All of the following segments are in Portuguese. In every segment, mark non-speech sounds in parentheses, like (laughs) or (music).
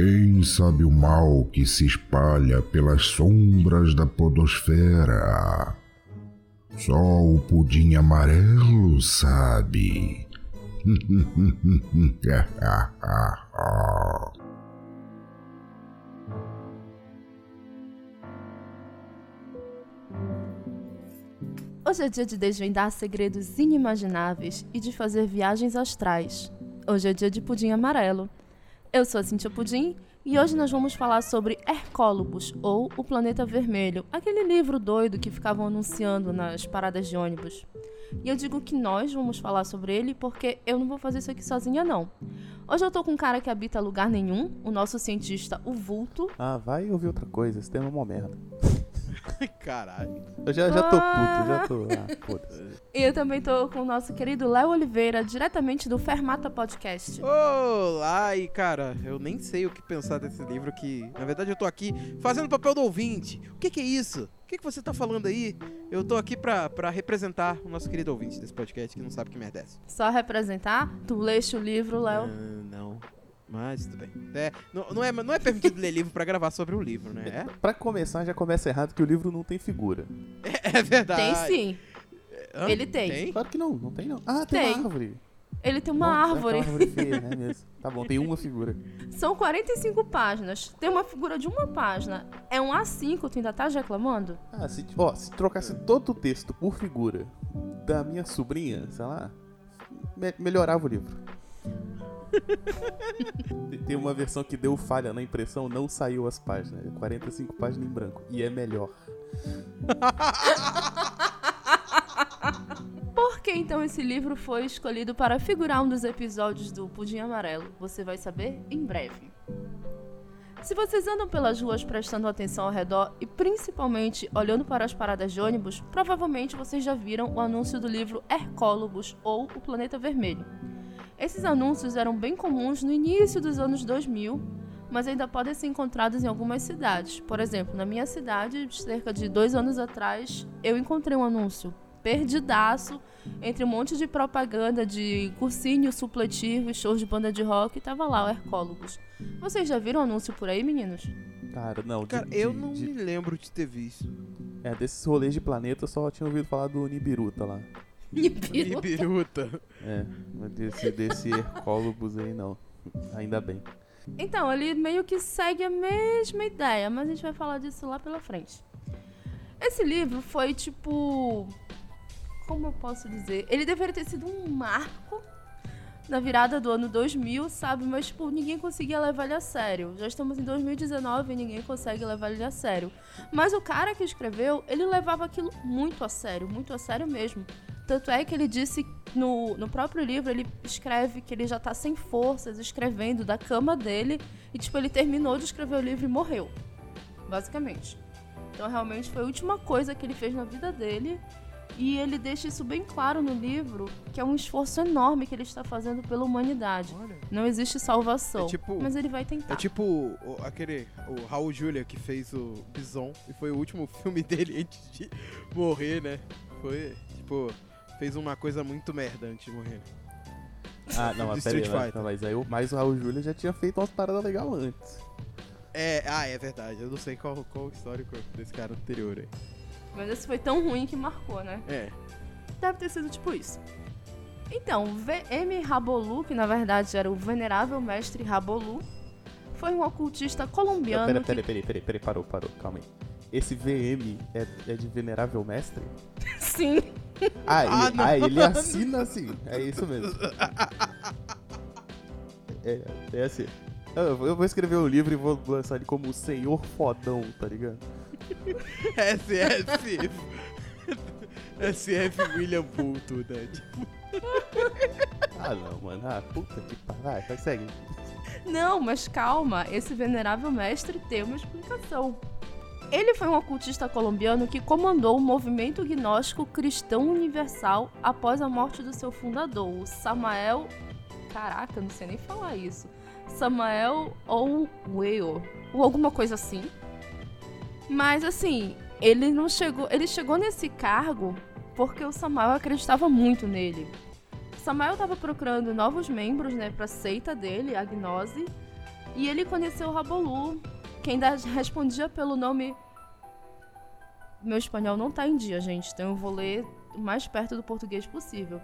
Quem sabe o mal que se espalha pelas sombras da podosfera? Só o pudim amarelo sabe. Hoje é dia de desvendar segredos inimagináveis e de fazer viagens astrais. Hoje é dia de pudim amarelo. Eu sou a Cintia Pudim e hoje nós vamos falar sobre Hercólobos, ou O Planeta Vermelho, aquele livro doido que ficavam anunciando nas paradas de ônibus. E eu digo que nós vamos falar sobre ele porque eu não vou fazer isso aqui sozinha, não. Hoje eu tô com um cara que habita lugar nenhum, o nosso cientista, o Vulto. Ah, vai ouvir outra coisa, esse tema é uma merda. Caralho. Eu já, já tô puto, já tô. Ah, foda-se. E eu também tô com o nosso querido Léo Oliveira, diretamente do Fermata Podcast. Olá, e cara, eu nem sei o que pensar desse livro que, na verdade, eu tô aqui fazendo o papel do ouvinte. O que que é isso? O que que você tá falando aí? Eu tô aqui pra, pra representar o nosso querido ouvinte desse podcast que não sabe o que merda é. Só representar, tu leste o livro, Léo. Ah, não. Mas tudo bem. É, não, não, é, não é permitido ler livro pra gravar sobre o livro, né? Pra começar, já começa errado que o livro não tem figura. É, é verdade. Tem sim. Hã? Ele tem. Claro que não, não tem não. Ah, tem, Tem. uma árvore. Ele tem uma Nossa, árvore. É uma árvore feia, né mesmo? Tá bom, tem uma figura. (laughs) São 45 páginas. Tem uma figura de uma página. É um A5, tu ainda tá reclamando? Ah, se, ó, se trocasse todo o texto por figura da minha sobrinha, sei lá, me- melhorava o livro. (laughs) Tem uma versão que deu falha na impressão, não saiu as páginas. É 45 páginas em branco. E é melhor. (laughs) Por que então esse livro foi escolhido para figurar um dos episódios do Pudim Amarelo? Você vai saber em breve. Se vocês andam pelas ruas prestando atenção ao redor e principalmente olhando para as paradas de ônibus, provavelmente vocês já viram o anúncio do livro Hercólogos ou O Planeta Vermelho. Esses anúncios eram bem comuns no início dos anos 2000, mas ainda podem ser encontrados em algumas cidades. Por exemplo, na minha cidade, cerca de dois anos atrás, eu encontrei um anúncio perdidaço entre um monte de propaganda de cursinho supletivo e shows de banda de rock e tava lá o Hercólogos. Vocês já viram o anúncio por aí, meninos? Cara, não. de- Cara, de- eu não de- me lembro de ter visto. É, desses rolês de planeta eu só tinha ouvido falar do Nibiruta lá. Nibiru. Ibiruta. É, mas desse, desse Hercólogos aí não. Ainda bem. Então, ele meio que segue a mesma ideia, mas a gente vai falar disso lá pela frente. Esse livro foi tipo. Como eu posso dizer? Ele deveria ter sido um marco na virada do ano 2000, sabe? Mas, tipo, ninguém conseguia levar ele a sério. Já estamos em 2019 e ninguém consegue levar ele a sério. Mas o cara que escreveu, ele levava aquilo muito a sério, muito a sério mesmo. Tanto é que ele disse no, no próprio livro, ele escreve que ele já tá sem forças, escrevendo da cama dele. E, tipo, ele terminou de escrever o livro e morreu. Basicamente. Então, realmente, foi a última coisa que ele fez na vida dele. E ele deixa isso bem claro no livro, que é um esforço enorme que ele está fazendo pela humanidade. Olha. Não existe salvação. É tipo- mas ele vai tentar. É tipo o- aquele, o Raul Julia que fez o Bison e foi o último (laughs) filme dele antes de morrer, né? Foi, tipo, fez uma coisa muito merda antes de morrer. Ah, não, (laughs) mas peraí, Street mas, mas aí o- mas o Raul Júlia já tinha feito umas paradas legais antes. É, ah, é verdade. Eu não sei qual, qual o histórico desse cara anterior aí. Mas esse foi tão ruim que marcou, né? É. Deve ter sido tipo isso. Então, V.M. Rabolu, que na verdade era o venerável mestre Rabolu, foi um ocultista colombiano Pera, que... pera, pera, pera, pera, parou, parou, calma aí. Esse VM é, é de venerável mestre? (laughs) Sim, Ah, ele, Ah, não. ah, ele assina assim. É isso mesmo. É, é assim. Eu eu vou escrever um livro e vou lançar ele como o Senhor Fodão, tá ligado? (laughs) SF. SF William Bulto, né? Tipo, Ah, não, mano. Ah, puta que pariu. Vai, vai, segue. Não, mas calma, esse venerável mestre tem uma explicação. Ele foi um ocultista colombiano que comandou o movimento gnóstico cristão universal após a morte do seu fundador, o Samael. Caraca, não sei nem falar isso. Samael ou Weo, ou alguma coisa assim. Mas assim, ele não chegou. Ele chegou nesse cargo porque o Samael acreditava muito nele. Samael estava procurando novos membros, né, pra seita dele, a Gnose. E ele conheceu Rabolu, que ainda (laughs) respondia pelo nome. Meu espanhol não tá em dia, gente, então eu vou ler o mais perto do português possível.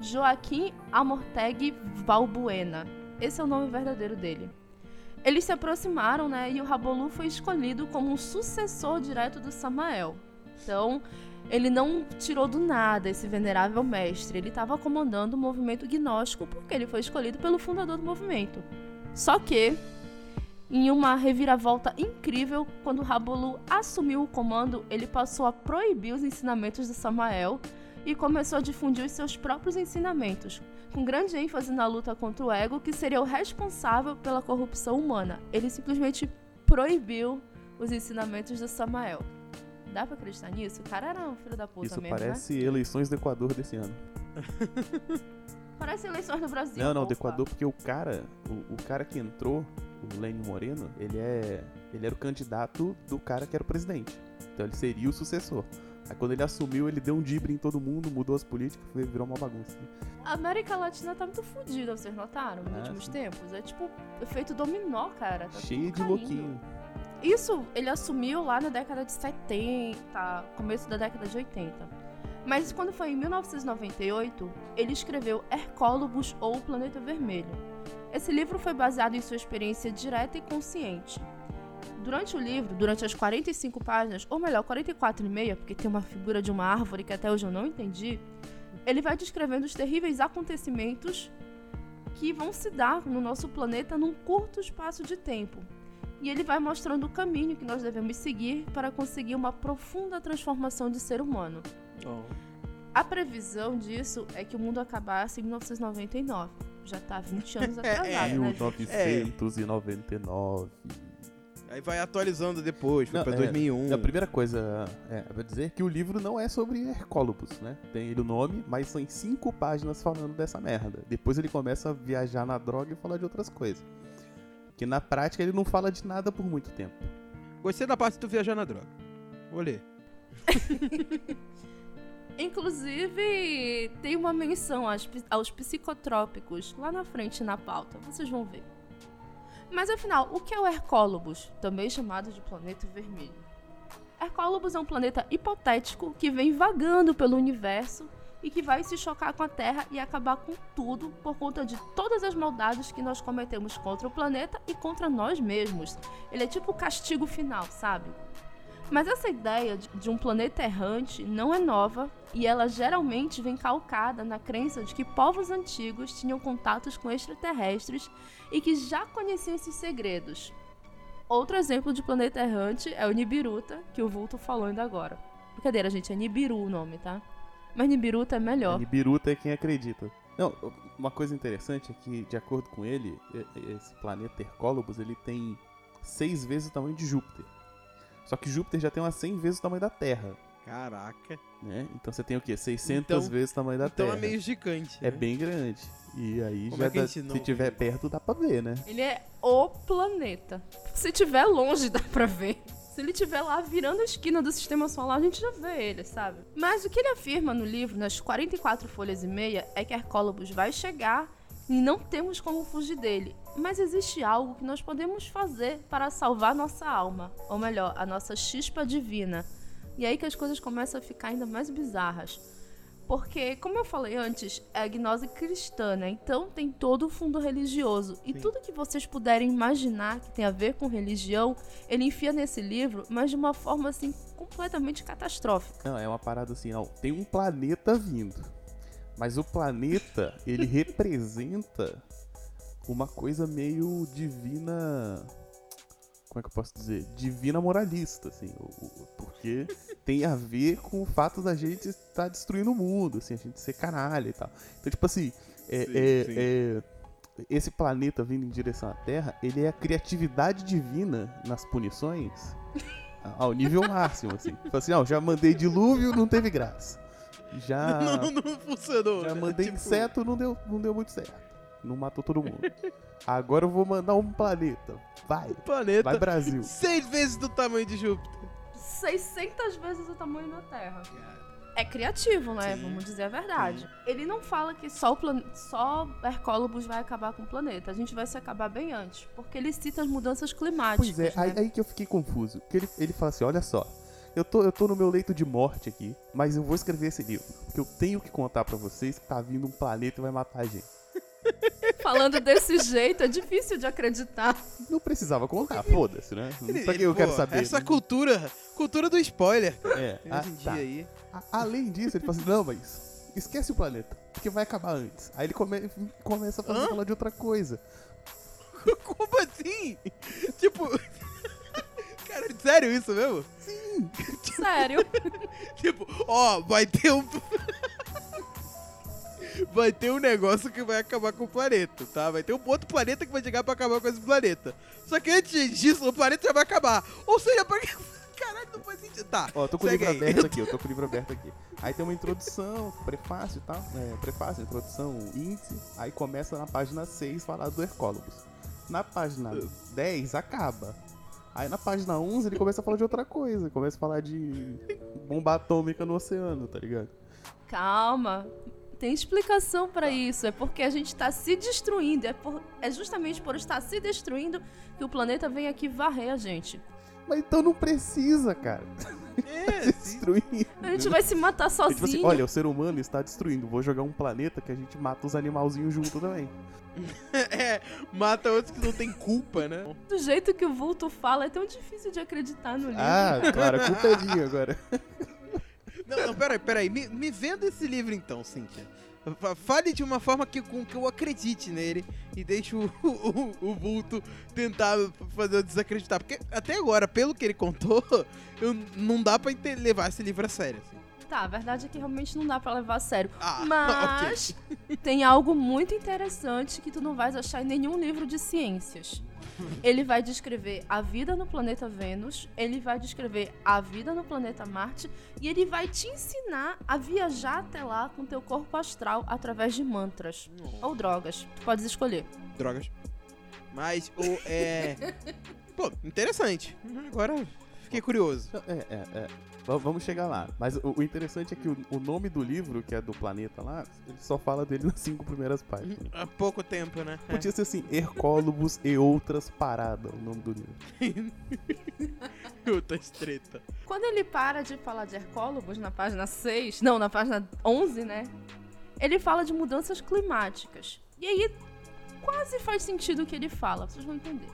Joaquim Amorteg Valbuena. Esse é o nome verdadeiro dele. Eles se aproximaram, né? E o Rabolu foi escolhido como um sucessor direto do Samael. Então, ele não tirou do nada esse venerável mestre. Ele estava comandando o movimento gnóstico porque ele foi escolhido pelo fundador do movimento. Só que, em uma reviravolta incrível, quando Rabolu assumiu o comando, ele passou a proibir os ensinamentos de Samael e começou a difundir os seus próprios ensinamentos, com grande ênfase na luta contra o ego, que seria o responsável pela corrupção humana. Ele simplesmente proibiu os ensinamentos de Samael. Dá pra acreditar nisso? O cara era um filho da puta Isso mesmo, parece eleições do Equador desse ano. né? (laughs) Parece eleições no Brasil. Não, não, do. Equador, porque o cara, o, o cara que entrou, o Lênin Moreno, ele é. Ele era o candidato do cara que era o presidente. Então ele seria o sucessor. Aí quando ele assumiu, ele deu um dibre em todo mundo, mudou as políticas, virou uma bagunça. A América Latina tá muito fodida, vocês notaram? Nos Ah, últimos sim. tempos. É tipo efeito dominó, cara. Tá Cheio de louquinho. Isso ele assumiu lá na década de 70, começo da década de 80. Mas quando foi em 1998, ele escreveu Hercólobos ou o Planeta Vermelho. Esse livro foi baseado em sua experiência direta e consciente. Durante o livro, durante as 45 páginas, ou melhor, 44 e meia, porque tem uma figura de uma árvore que até hoje eu não entendi, ele vai descrevendo os terríveis acontecimentos que vão se dar no nosso planeta num curto espaço de tempo. E ele vai mostrando o caminho que nós devemos seguir para conseguir uma profunda transformação de ser humano. A previsão disso é que o mundo acabasse em 1999. Já tá 20 (laughs) anos atrasado, É, né? gente? 1999. Aí vai atualizando depois, foi Não, pra é, 2001. A primeira coisa é pra dizer que o livro não é sobre Hercólobos, né? Tem ele o nome, mas são em cinco páginas falando dessa merda. Depois ele começa a viajar na droga e falar de outras coisas. Que na prática ele não fala de nada por muito tempo. Gostei da parte de tu viajar na droga. Vou ler. (laughs) Inclusive, tem uma menção aos, aos psicotrópicos lá na frente na pauta, vocês vão ver. Mas afinal, o que é o Hercólobos, também chamado de planeta vermelho? Hercólobos é um planeta hipotético que vem vagando pelo universo e que vai se chocar com a Terra e acabar com tudo por conta de todas as maldades que nós cometemos contra o planeta e contra nós mesmos. Ele é tipo o castigo final, sabe? Mas essa ideia de- um planeta errante não é nova e ela geralmente vem calcada na crença de que povos antigos tinham contatos com extraterrestres e que já conheciam esses segredos. Outro exemplo de planeta errante é o Nibiruta, que o Vulto falou ainda agora. Brincadeira, gente, é Nibiru o nome, tá? Mas Nibiruta é melhor. Nibiruta é quem acredita. Não, uma coisa interessante é que, de acordo com ele, esse planeta Hercólobos, ele tem seis vezes o tamanho de Júpiter. Só que Júpiter já tem umas 100 vezes o tamanho da Terra, Caraca. né? Então você tem o quê? 600 Então- vezes o tamanho da Então Terra. é meio gigante. É né? bem grande. E aí Como já é que a dá- não se tiver perto dá pra ver, né? Ele é o planeta. Se tiver longe, (laughs) dá pra ver. Se ele estiver lá virando a esquina do sistema solar, a gente já vê ele, sabe? Mas o que ele afirma no livro, nas 44 folhas e meia, é que Hercólobos vai chegar e não temos como fugir dele. Mas existe algo que nós podemos fazer para salvar nossa alma, ou melhor, a nossa chispa divina. E é aí que as coisas começam a ficar ainda mais bizarras. Porque, como eu falei antes, é a gnose cristã, né? Então tem todo o fundo religioso. E Sim. tudo que vocês puderem imaginar que tem a ver com religião, ele enfia nesse livro, mas de uma forma assim completamente catastrófica. Não, é uma parada assim, não. Tem um planeta vindo. Mas o planeta, ele (laughs) representa uma coisa meio divina. Como é que eu posso dizer? Divina moralista, assim. Porque (laughs) tem a ver com o fato da gente estar destruindo o mundo, assim, a gente ser canalha e tal. Então, tipo assim, é- Sim, é- sim. é- esse planeta vindo em direção à Terra, ele é a criatividade divina nas punições ao nível (laughs) máximo, assim. Tipo assim, ó, já mandei dilúvio, não teve graça. Já, (laughs) Não, não funcionou. já né? mandei Tipo, inseto, não deu, não deu muito certo. Não matou todo mundo. (laughs) Agora eu vou mandar um planeta. Vai, Planeta. vai Brasil. Seis vezes do tamanho de Júpiter. 600 vezes o tamanho da Terra. é criativo, né? Vamos dizer a verdade. Ele não fala que só o plan... só Hercólobos vai acabar com o planeta. A gente vai se acabar bem antes. Porque ele cita as mudanças climáticas. Pois é, aí, né? aí que eu fiquei confuso. Porque ele, ele fala assim: olha só, eu tô, eu tô no meu leito de morte aqui, mas eu vou escrever esse livro. Porque eu tenho que contar pra vocês que tá vindo um planeta e vai matar a gente. (laughs) Falando desse jeito, é difícil de acreditar. Não precisava contar, foda-se, né? pra que eu Pô, quero saber? Essa cultura, cultura do spoiler. É, ah, Hoje em dia tá. aí. A- além disso, ele fala assim: não, mas esquece o planeta, porque vai acabar antes. Aí ele come- começa a fazer- falar de outra coisa. (laughs) Como assim? tipo. (laughs) Cara, sério isso mesmo? Sério. Tipo, ó, vai ter um. Vai ter um negócio que vai acabar com o planeta, tá? Vai ter um outro planeta que vai chegar pra acabar com esse planeta. Só que antes disso, o planeta já vai acabar. Ou seja, pra que. (laughs) Caralho, não faz sentido. Tá. Ó, eu tô com o livro aí. aberto aqui, eu tô com o livro aberto aqui. Aí tem uma introdução, prefácio e tal. É, prefácio, introdução, índice. Aí começa na página 6 falar do Hercólogos. Na página 10 acaba. Aí na página 11 ele começa a falar de outra coisa. Começa a falar de bomba atômica no oceano, tá ligado? Calma. Tem explicação pra isso. É porque a gente tá se destruindo. É, por- é justamente por estar se destruindo que o planeta vem aqui varrer a gente. Mas então não precisa, cara. É, Se (laughs) sim. destruir. A gente vai se matar É sozinho. tipo assim, olha, o ser humano está destruindo. Vou jogar um planeta que a gente mata os animalzinhos junto também. (laughs) É, mata outros que não tem culpa, né? Do jeito que o vulto fala, é tão difícil de acreditar no livro. Ah, claro, a culpa é minha agora. (laughs) Não, não, peraí, peraí. Me, me venda esse livro então, Cíntia. Fa- Fale de uma forma que, com que eu acredite nele e deixe o, o, o vulto tentar fazer eu desacreditar. Porque até agora, pelo que ele contou, eu, não dá pra levar esse livro a sério. Assim. Tá, a verdade é que realmente não dá pra levar a sério. Ah, (laughs) Mas tem algo muito interessante que tu não vais achar em nenhum livro de ciências. Ele vai descrever a vida no planeta Vênus, ele vai descrever a vida no planeta Marte e ele vai te ensinar a viajar até lá com teu corpo astral através de mantras ou drogas. Tu podes escolher. Drogas. Mas o. É. (laughs) Pô, interessante. Agora fiquei curioso. É, é, é. Va- Vamos chegar lá. Mas o, o interessante é que o, o nome do livro, que é do planeta lá, ele só fala dele nas cinco primeiras páginas. Há pouco tempo, né? Podia ser assim, Hercólogos e outras paradas, o nome do livro. (laughs) Puta treta. Quando ele para de falar de Hercólogos na página 6, não, na página 11, né? Ele fala de mudanças climáticas. E aí quase faz sentido o que ele fala, vocês vão entender.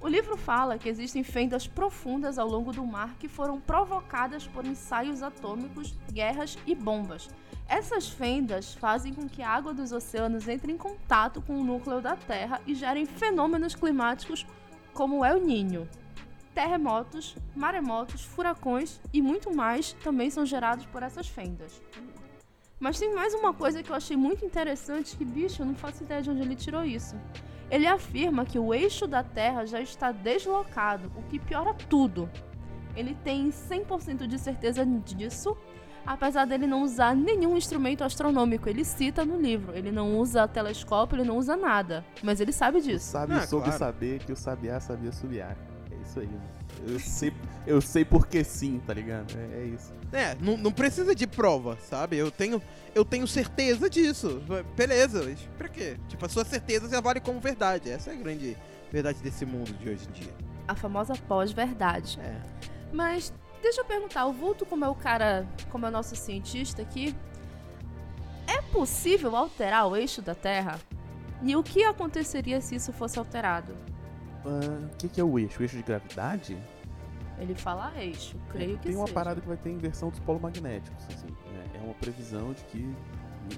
O livro fala que existem fendas profundas ao longo do mar que foram provocadas por ensaios atômicos, guerras e bombas. Essas fendas fazem com que a água dos oceanos entre em contato com o núcleo da Terra e gerem fenômenos climáticos como o El Niño. Terremotos, maremotos, furacões e muito mais também são gerados por essas fendas. Mas tem mais uma coisa que eu achei muito interessante que, bicho, eu não faço ideia de onde ele tirou isso. Ele afirma que o eixo da Terra já está deslocado, o que piora tudo. Ele tem 100% de certeza disso, apesar dele não usar nenhum instrumento astronômico. Ele cita no livro, ele não usa telescópio, ele não usa nada, mas ele sabe disso. Sabe Ah, soube claro. saber que o sabiá sabia subiar. É isso aí, mano. Eu sei, eu sei porque sim, tá ligado? É, é isso. É, não, não precisa de prova, sabe? Eu tenho, eu tenho certeza disso. Beleza, mas pra quê? Tipo, a sua certeza já vale como verdade. Essa é a grande verdade desse mundo de hoje em dia. A famosa pós-verdade. É. Mas deixa eu perguntar, o Vulto, como é o cara, como é o nosso cientista aqui, é possível alterar o eixo da Terra? E o que aconteceria se isso fosse alterado? Ah, O que, que é o eixo? O eixo de gravidade? Ele fala eixo, creio que Tem uma seja. parada que vai ter inversão dos polos magnéticos. Assim, é, é uma previsão de que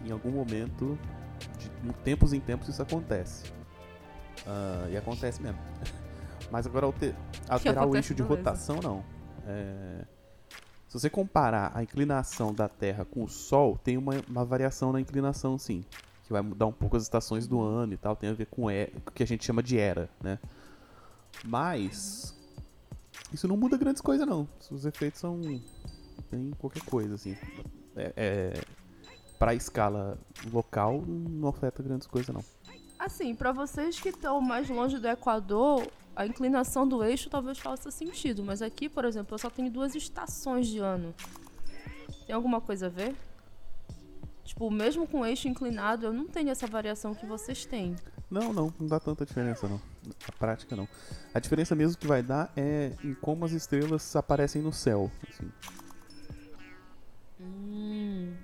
em- algum momento, de tempos em tempos, isso acontece. Ah, e acontece mesmo. (laughs) Mas agora alter- (laughs) alterar o eixo de rotação, não. É, Se você comparar a inclinação da Terra com o Sol, tem uma, uma variação na inclinação, sim. Que vai mudar um pouco as estações do ano e tal. Tem a ver com é- o que a gente chama de era, né? Mas isso não muda grandes coisas, não. Os efeitos são bem qualquer coisa, assim. É, é, pra escala local, não afeta grandes coisas, não. Assim, pra vocês que estão mais longe do Equador, a inclinação do eixo talvez faça sentido, mas aqui, por exemplo, eu só tenho duas estações de ano. Tem alguma coisa a ver? Tipo, mesmo com o eixo inclinado, eu não tenho essa variação que vocês têm. Não, não, não dá tanta diferença não. Na prática não. A diferença mesmo que vai dar é em como as estrelas aparecem no céu. Assim. Hum.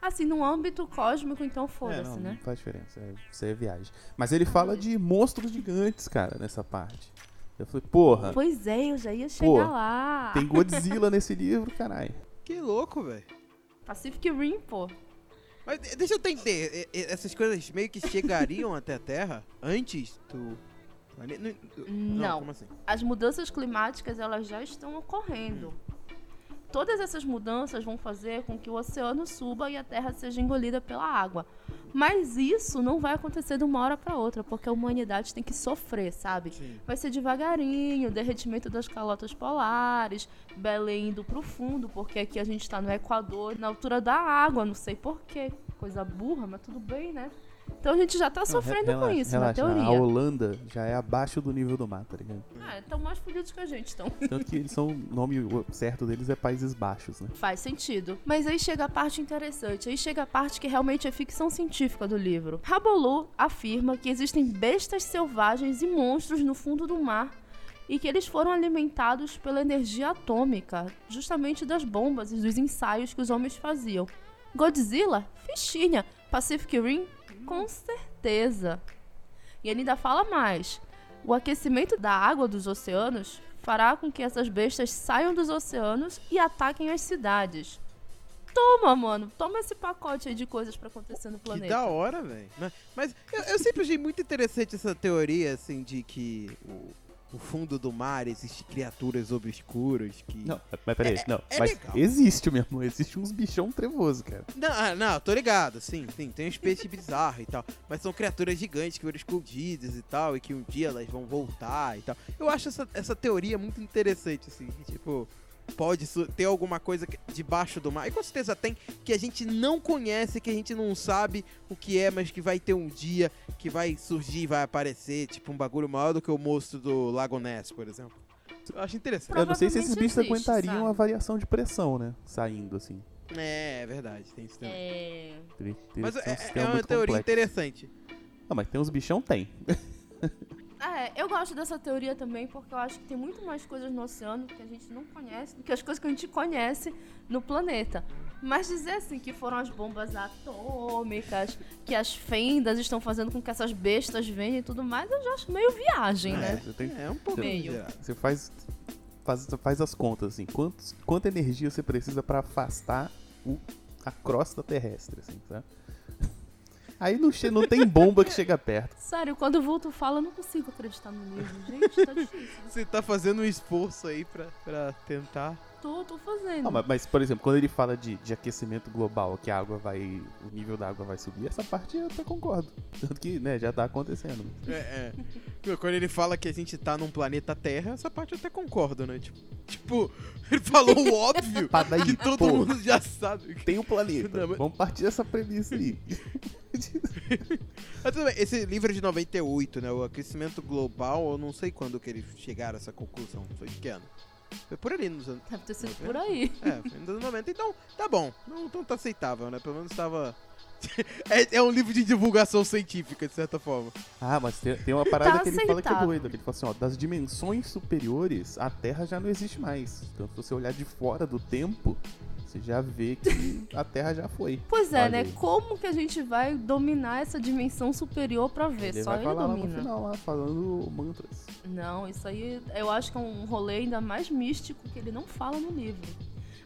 Assim, no âmbito cósmico, então É, foda-se, não, né? não faz diferença. É, isso aí é viagem. Mas ele fala de monstros gigantes, cara, nessa parte. Eu falei, porra, Pois é, eu já ia chegar Pô, lá. tem Godzilla nesse livro, caralho. Que louco, velho. Pacific Rim, pô. Mas de- deixa eu entender, essas coisas meio que chegariam (laughs) até a Terra antes do... Não. Não. como assim? As mudanças climáticas, elas já estão ocorrendo. Todas essas mudanças vão fazer com que o oceano suba e a Terra seja engolida pela água. Mas isso não vai acontecer de uma hora para outra, porque a humanidade tem que sofrer, sabe? Sim. Vai ser devagarinho, derretimento das calotas polares, Belém indo pro fundo, porque aqui a gente tá no Equador, na altura da água, não sei porquê. Coisa burra, mas tudo bem, né? Então a gente já tá Não, sofrendo re- com relaxa, isso, relaxa. na teoria. A Holanda já é abaixo do nível do mar, tá ligado? Ah, estão mais fodidos que a gente, então. Tanto que eles são. O nome certo deles é Países Baixos, né? Faz sentido. Mas aí chega a parte interessante. Aí chega a parte que realmente é ficção científica do livro. Rabolu afirma que existem bestas selvagens e monstros no fundo do mar e que eles foram alimentados pela energia atômica, justamente das bombas e dos ensaios que os homens faziam. Godzilla? Fichinha. Pacific Rim? Com certeza. E ele ainda fala mais. O aquecimento da água dos oceanos fará com que essas bestas saiam dos oceanos e ataquem as cidades. Toma, mano. Toma esse pacote aí de coisas pra acontecer no Que planeta. da hora, velho. Mas- Mas eu, eu sempre achei muito interessante essa teoria, assim, de que o, o fundo do mar existe criaturas obscuras que... Não, mas peraí, não. é mas legal. existe mesmo, existe uns bichão trevoso, cara. Não, ah, não, tô ligado, sim, sim, tem uns peixes bizarros e tal, mas são criaturas gigantes que foram escondidas e tal, e que um dia elas vão voltar e tal. Eu acho essa, essa teoria muito interessante, assim, que, tipo, pode ter alguma coisa debaixo do mar, e com certeza tem, que a gente não conhece, que a gente não sabe o que é, mas que vai ter um dia que vai surgir, vai aparecer, tipo, um bagulho maior do que o monstro do Lago Ness, por exemplo. Eu acho interessante. Eu não sei se esses bichos existe, aguentariam sabe? a variação de pressão, né? Saindo assim. É, é verdade, tem isso também. É. Teria Mas um é, é uma teoria complexo. interessante. Não, mas tem uns bichão, tem. (laughs) É, eu gosto dessa teoria também porque eu acho que tem muito mais coisas no oceano que a gente não conhece do que as coisas que a gente conhece no planeta. Mas dizer assim que foram as bombas atômicas, que as fendas estão fazendo com que essas bestas venham e tudo mais, eu já acho meio viagem, né? Você, tem- É um pouco Meio. você faz, faz, faz as contas, assim. Quantos, quanta energia você precisa pra afastar o, a crosta terrestre, assim, sabe? Aí não, che- não tem bomba que chega perto. (laughs) Sério, quando o Vulto fala, eu não consigo acreditar no livro. Gente, tá (laughs) difícil. Você tá fazendo um esforço aí pra, pra tentar. Tô, tô fazendo. Não, mas, mas, por exemplo, quando ele fala de, de aquecimento global, que a água vai. O nível da água vai subir, essa parte eu até concordo. Tanto que, né, já tá acontecendo. É, é. Quando ele fala que a gente tá num planeta Terra, essa parte eu até concordo, né? Tipo, tipo ele falou o óbvio (laughs) Pra daí, que todo pô, mundo já sabe. tem um planeta. Não, mas- Vamos partir dessa premissa aí. (laughs) Mas tudo bem, esse livro é de 98, né? O aquecimento global, eu não sei quando que eles chegaram a essa conclusão. Foi pequeno. Foi por ali nos anos. Deve ter sido por aí. É, foi nos anos 90. Então, tá bom. Não, então tá aceitável, né? Pelo menos tava. (laughs) é, é um livro de divulgação científica, de certa forma. Ah, mas tem, tem uma parada Tá que ele fala que é aceitável. doida. Que ele fala assim, ó, das dimensões superiores, a Terra já não existe mais. Então, se você olhar de fora do tempo, você já vê que a Terra já foi. Pois é, né? Como que a gente vai dominar essa dimensão superior pra ver? Ele Só vai ele falar lá no domina. final, lá, falando mantras. Não, isso aí eu acho que é um rolê ainda mais místico que ele não fala no livro.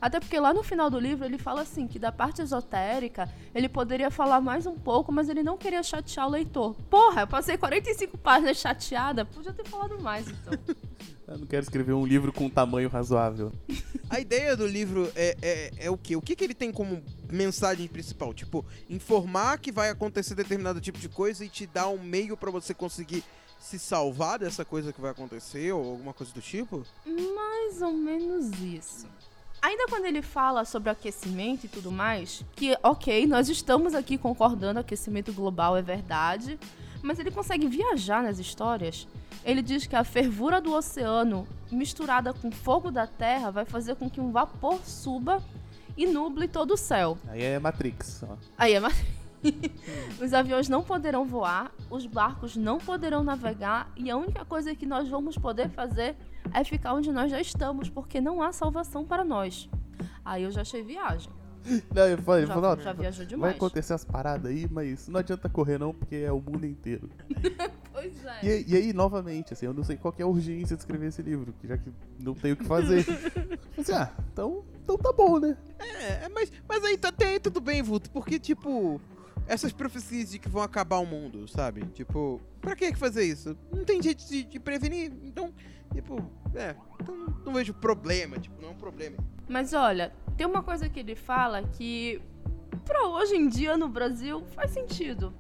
Até porque lá no final do livro ele fala assim que da parte esotérica ele poderia falar mais um pouco, mas ele não queria chatear o leitor. Porra, eu passei 45 páginas chateada, podia ter falado mais então. (laughs) Eu não quero escrever um livro com um tamanho razoável. A ideia do livro é, é, é o quê? O que, que ele tem como mensagem principal? Tipo, informar que vai acontecer determinado tipo de coisa e te dar um meio pra você conseguir se salvar dessa coisa que vai acontecer ou alguma coisa do tipo? Mais ou menos isso. Ainda quando ele fala sobre aquecimento e tudo mais, que ok, nós estamos aqui concordando, aquecimento global é verdade, mas ele consegue viajar nas histórias. Ele diz que a fervura do oceano misturada com fogo da terra vai fazer com que um vapor suba e nuble todo o céu. Aí é Matrix. Ó. Aí é mais. (laughs) Os aviões não poderão voar, os barcos não poderão navegar e a única coisa que nós vamos poder fazer é ficar onde nós já estamos, porque não há salvação para nós. Aí eu já achei viagem. Não, eu falei, Já, falei, ó, já viajou vai demais. acontecer as paradas aí, mas não adianta correr não, porque é o mundo inteiro. (laughs) Pois é. E, aí- e aí, novamente, assim, eu não sei qual que é a urgência de escrever esse livro, que já que não tem o que fazer. (laughs) assim, ah, então, então tá bom, né? É, mas, mas aí tá- até aí tudo bem, Vulto, porque, tipo, essas profecias de que vão acabar o mundo, sabe? Tipo, pra que que fazer isso? Não tem jeito de, de prevenir, então, tipo, é, então não, vejo problema, tipo, não é um problema. Mas olha, tem uma coisa que ele fala que pra hoje em dia no Brasil faz sentido.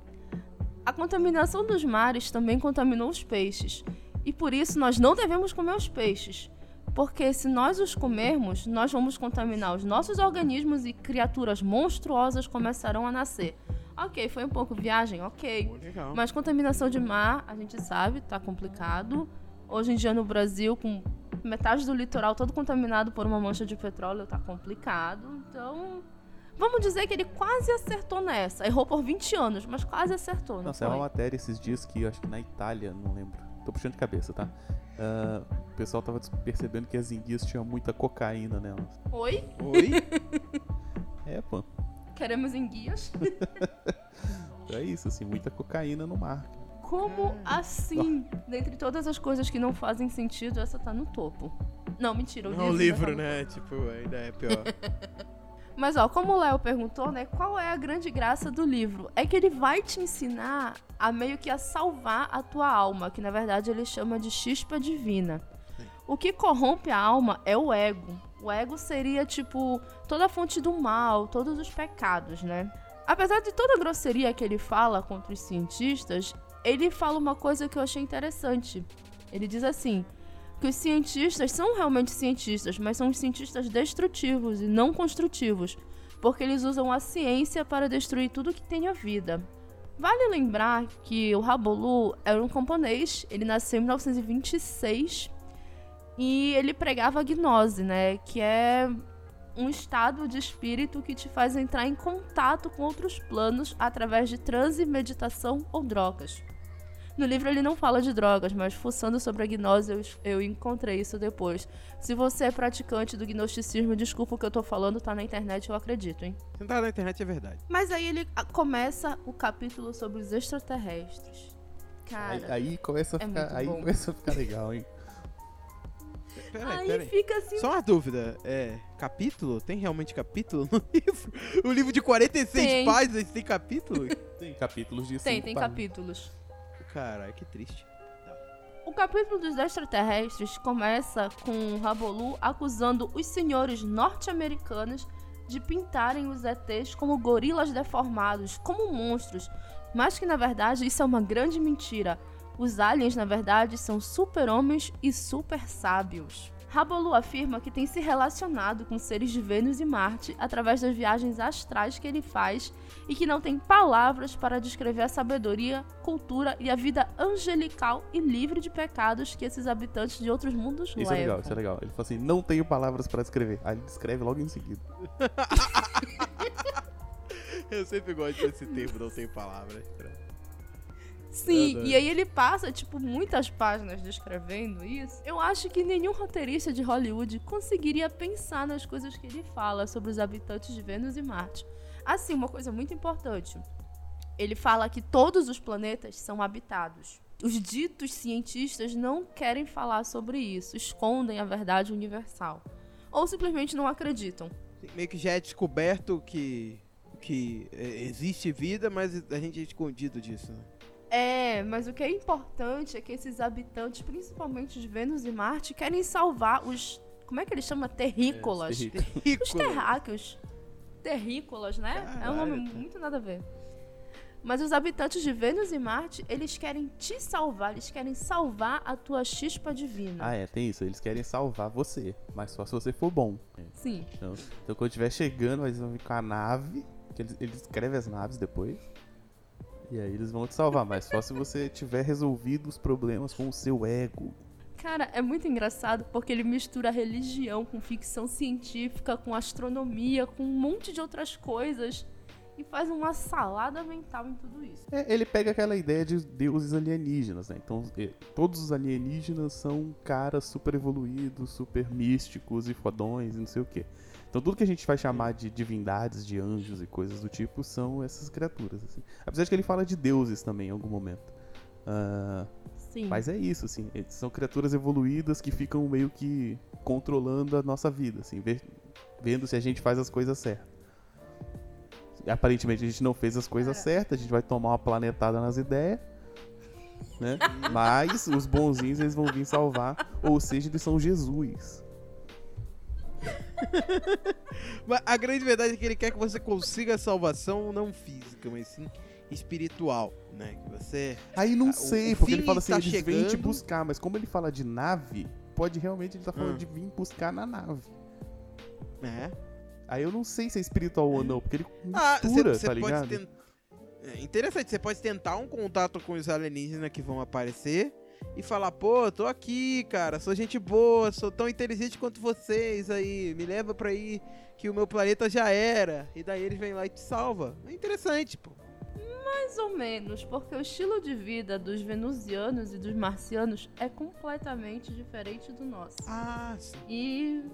A contaminação dos mares também contaminou os peixes. E por isso nós não devemos comer os peixes. Porque se nós os comermos, nós vamos contaminar os nossos organismos e criaturas monstruosas começarão a nascer. Ok, foi um pouco viagem, ok. Mas contaminação de mar, a gente sabe, tá complicado. Hoje em dia no Brasil, com metade do litoral todo contaminado por uma mancha de petróleo, tá complicado. Então, vamos dizer que ele quase acertou nessa. Errou por 20 anos, mas quase acertou, não Nossa, é uma matéria esses dias que eu acho que na Itália, não lembro. Tô puxando de cabeça, tá? Ah, o pessoal tava percebendo que as enguias tinham muita cocaína nelas. Oi? Oi? (laughs) É, pô. Queremos enguias? (laughs) É isso, assim, muita cocaína no mar. Como assim? (laughs) Dentre todas as coisas que não fazem sentido, essa tá no topo. Não, mentira, o Não, livro. o livro, tá né? Tipo, ainda é pior. (laughs) Mas ó, como o Léo perguntou, né, qual é a grande graça do livro? É que ele vai te ensinar a meio que a salvar a tua alma, que na verdade ele chama de chispa divina. O que corrompe a alma é o ego. O ego seria tipo toda a fonte do mal, todos os pecados, né? Apesar de toda a grosseria que ele fala contra os cientistas, ele fala uma coisa que eu achei interessante. Ele diz assim: que os cientistas são realmente cientistas, mas são cientistas destrutivos e não construtivos, porque eles usam a ciência para destruir tudo que tem a vida. Vale lembrar que o Rabolu era um camponês, ele nasceu em 1926 e ele pregava a gnose, né, que é um estado de espírito que te faz entrar em contato com outros planos através de transe, meditação ou drogas. No livro ele não fala de drogas, mas fuçando sobre a gnose eu, eu encontrei isso depois. Se você é praticante do gnosticismo, desculpa o que eu tô falando, tá na internet, eu acredito, hein? Sentar na internet é verdade. Mas aí ele ah, começa o capítulo sobre os extraterrestres. Aí, Cara, aí começa a é ficar, aí bom. começa a ficar legal, hein? Peraí, aí peraí. fica assim. Só uma dúvida, é. Capítulo? Tem realmente capítulo no (laughs) livro? O livro de 46 Tem. páginas tem capítulo? Tem capítulos de Tem, tem páginas. capítulos. Caralho, que triste. O capítulo dos extraterrestres começa com Rabolu acusando os senhores norte-americanos de pintarem os ETs como gorilas deformados, como monstros, mas que na verdade isso é uma grande mentira. Os aliens, na verdade, são super-homens e super sábios. Rabolu afirma que tem se relacionado com seres de Vênus e Marte através das viagens astrais que ele faz e que não tem palavras para descrever a sabedoria, cultura e a vida angelical e livre de pecados que esses habitantes de outros mundos Isso é levam. legal, isso é legal. Ele fala assim, não tenho palavras pra descrever. Aí ele descreve logo em seguida. (laughs) Eu sempre gosto desse termo, não tem palavras. (laughs) Sim, e aí ele passa, tipo, muitas páginas descrevendo isso. Eu acho que nenhum roteirista de Hollywood conseguiria pensar nas coisas que ele fala sobre os habitantes de Vênus e Marte. Assim, uma coisa muito importante. Ele fala que todos os planetas são habitados. Os ditos cientistas não querem falar sobre isso, escondem a verdade universal. Ou simplesmente não acreditam. Meio que já é descoberto que, que é, existe vida, mas a gente é escondido disso. né? É, mas o que é importante é que esses habitantes, principalmente de Vênus e Marte, querem salvar os. Como é que eles chamam? Terrícolas. É, terrícola. os terráqueos. Terrícolas, né? é um nome muito nada a ver. Mas os habitantes de Vênus e Marte, eles querem te salvar, eles querem salvar a tua chispa divina. Ah, é, tem isso. Eles querem salvar você, mas só se você for bom. Sim. Então, então quando estiver chegando, eles vão vir com a nave, que eles, eles escrevem as naves depois. E aí eles vão te salvar, mas só se você tiver resolvido os problemas com o seu ego. Cara, é muito engraçado porque ele mistura religião com ficção científica, com astronomia, com um monte de outras coisas e faz uma salada mental em tudo isso. É, ele pega aquela ideia de deuses alienígenas, né? Então, todos os alienígenas são caras super evoluídos, super místicos e fodões e não sei o quê. Então, tudo que a gente vai chamar de divindades, de anjos e coisas do tipo são essas criaturas, assim. Apesar de que ele fala de deuses também em algum momento. Ah, Sim. mas é isso, assim. eles São criaturas evoluídas que ficam meio que controlando a nossa vida, assim, ve- vendo se a gente faz as coisas certas. Aparentemente a gente não fez as coisas Cara. certas, a gente vai tomar uma planetada nas ideias. Né? (laughs) Mas os bonzinhos eles vão vir salvar, ou seja, eles são Jesus. (laughs) Mas a grande verdade é que ele quer que você consiga a salvação não física, mas sim espiritual, né? Que você Aí não sei, o porque ele fala assim, está eles vêm te chegando. buscar, mas como ele fala de nave, pode realmente ele tá falando Hum. de vir buscar na nave. é. Aí eu não sei se é espiritual ou não, porque ele Ah, mistura, você tá pode ligado? tentar. É interessante, você pode tentar um contato com os alienígenas que vão aparecer e falar, pô, tô aqui, cara, sou gente boa, sou tão inteligente quanto vocês aí, me leva pra ir que o meu planeta já era. E daí eles vêm lá e te salva. É interessante, pô. Mais ou menos, porque o estilo de vida dos venusianos e dos marcianos é completamente diferente do nosso. Ah, sim. E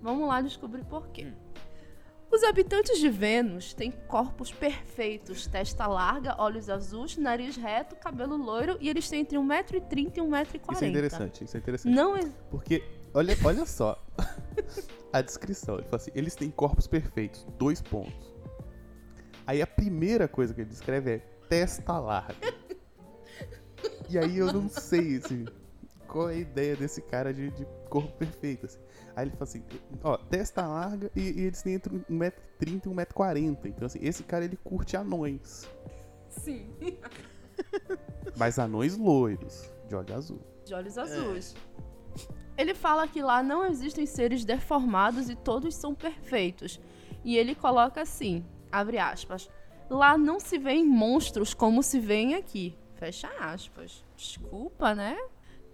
vamos lá descobrir por quê. Os habitantes de Vênus têm corpos perfeitos, testa larga, olhos azuis, nariz reto, cabelo loiro e eles têm entre 1,30m e 1,40m. Isso é interessante, isso é interessante. Não é. Porque, olha, olha só (laughs) a descrição. Ele fala assim, eles têm corpos perfeitos, dois pontos. Aí a primeira coisa que ele descreve é testa larga. (laughs) E aí eu não sei, assim, qual é a ideia desse cara de, de corpo perfeito, assim. Aí ele fala assim, ó, testa larga e, e eles têm entre 1,30m e 1,40m. Então, assim, esse cara ele curte anões. Sim. (laughs) Mas anões loiros, de olho azul. De olhos azuis. Ele fala que lá não existem seres deformados e todos são perfeitos. E ele coloca assim, abre aspas, lá não se veem monstros como se veem aqui. Fecha aspas. Desculpa, né?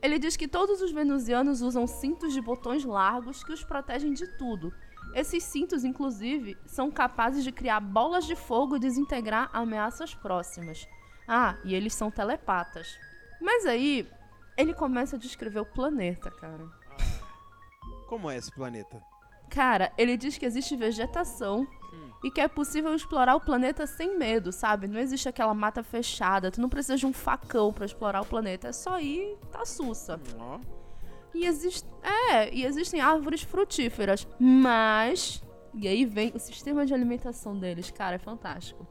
Ele diz que todos os venusianos usam cintos de botões largos que os protegem de tudo. Esses cintos, inclusive, são capazes de criar bolas de fogo e desintegrar ameaças próximas. Ah, e eles são telepatas. Mas aí, ele começa a descrever o planeta, cara. Como é esse planeta? Cara, ele diz que existe vegetação e que é possível explorar o planeta sem medo, sabe? Não existe aquela mata fechada, tu não precisa de um facão pra explorar o planeta, é só ir, tá sussa. E existe, é, e existem árvores frutíferas, mas e aí vem o sistema de alimentação deles, cara, é fantástico.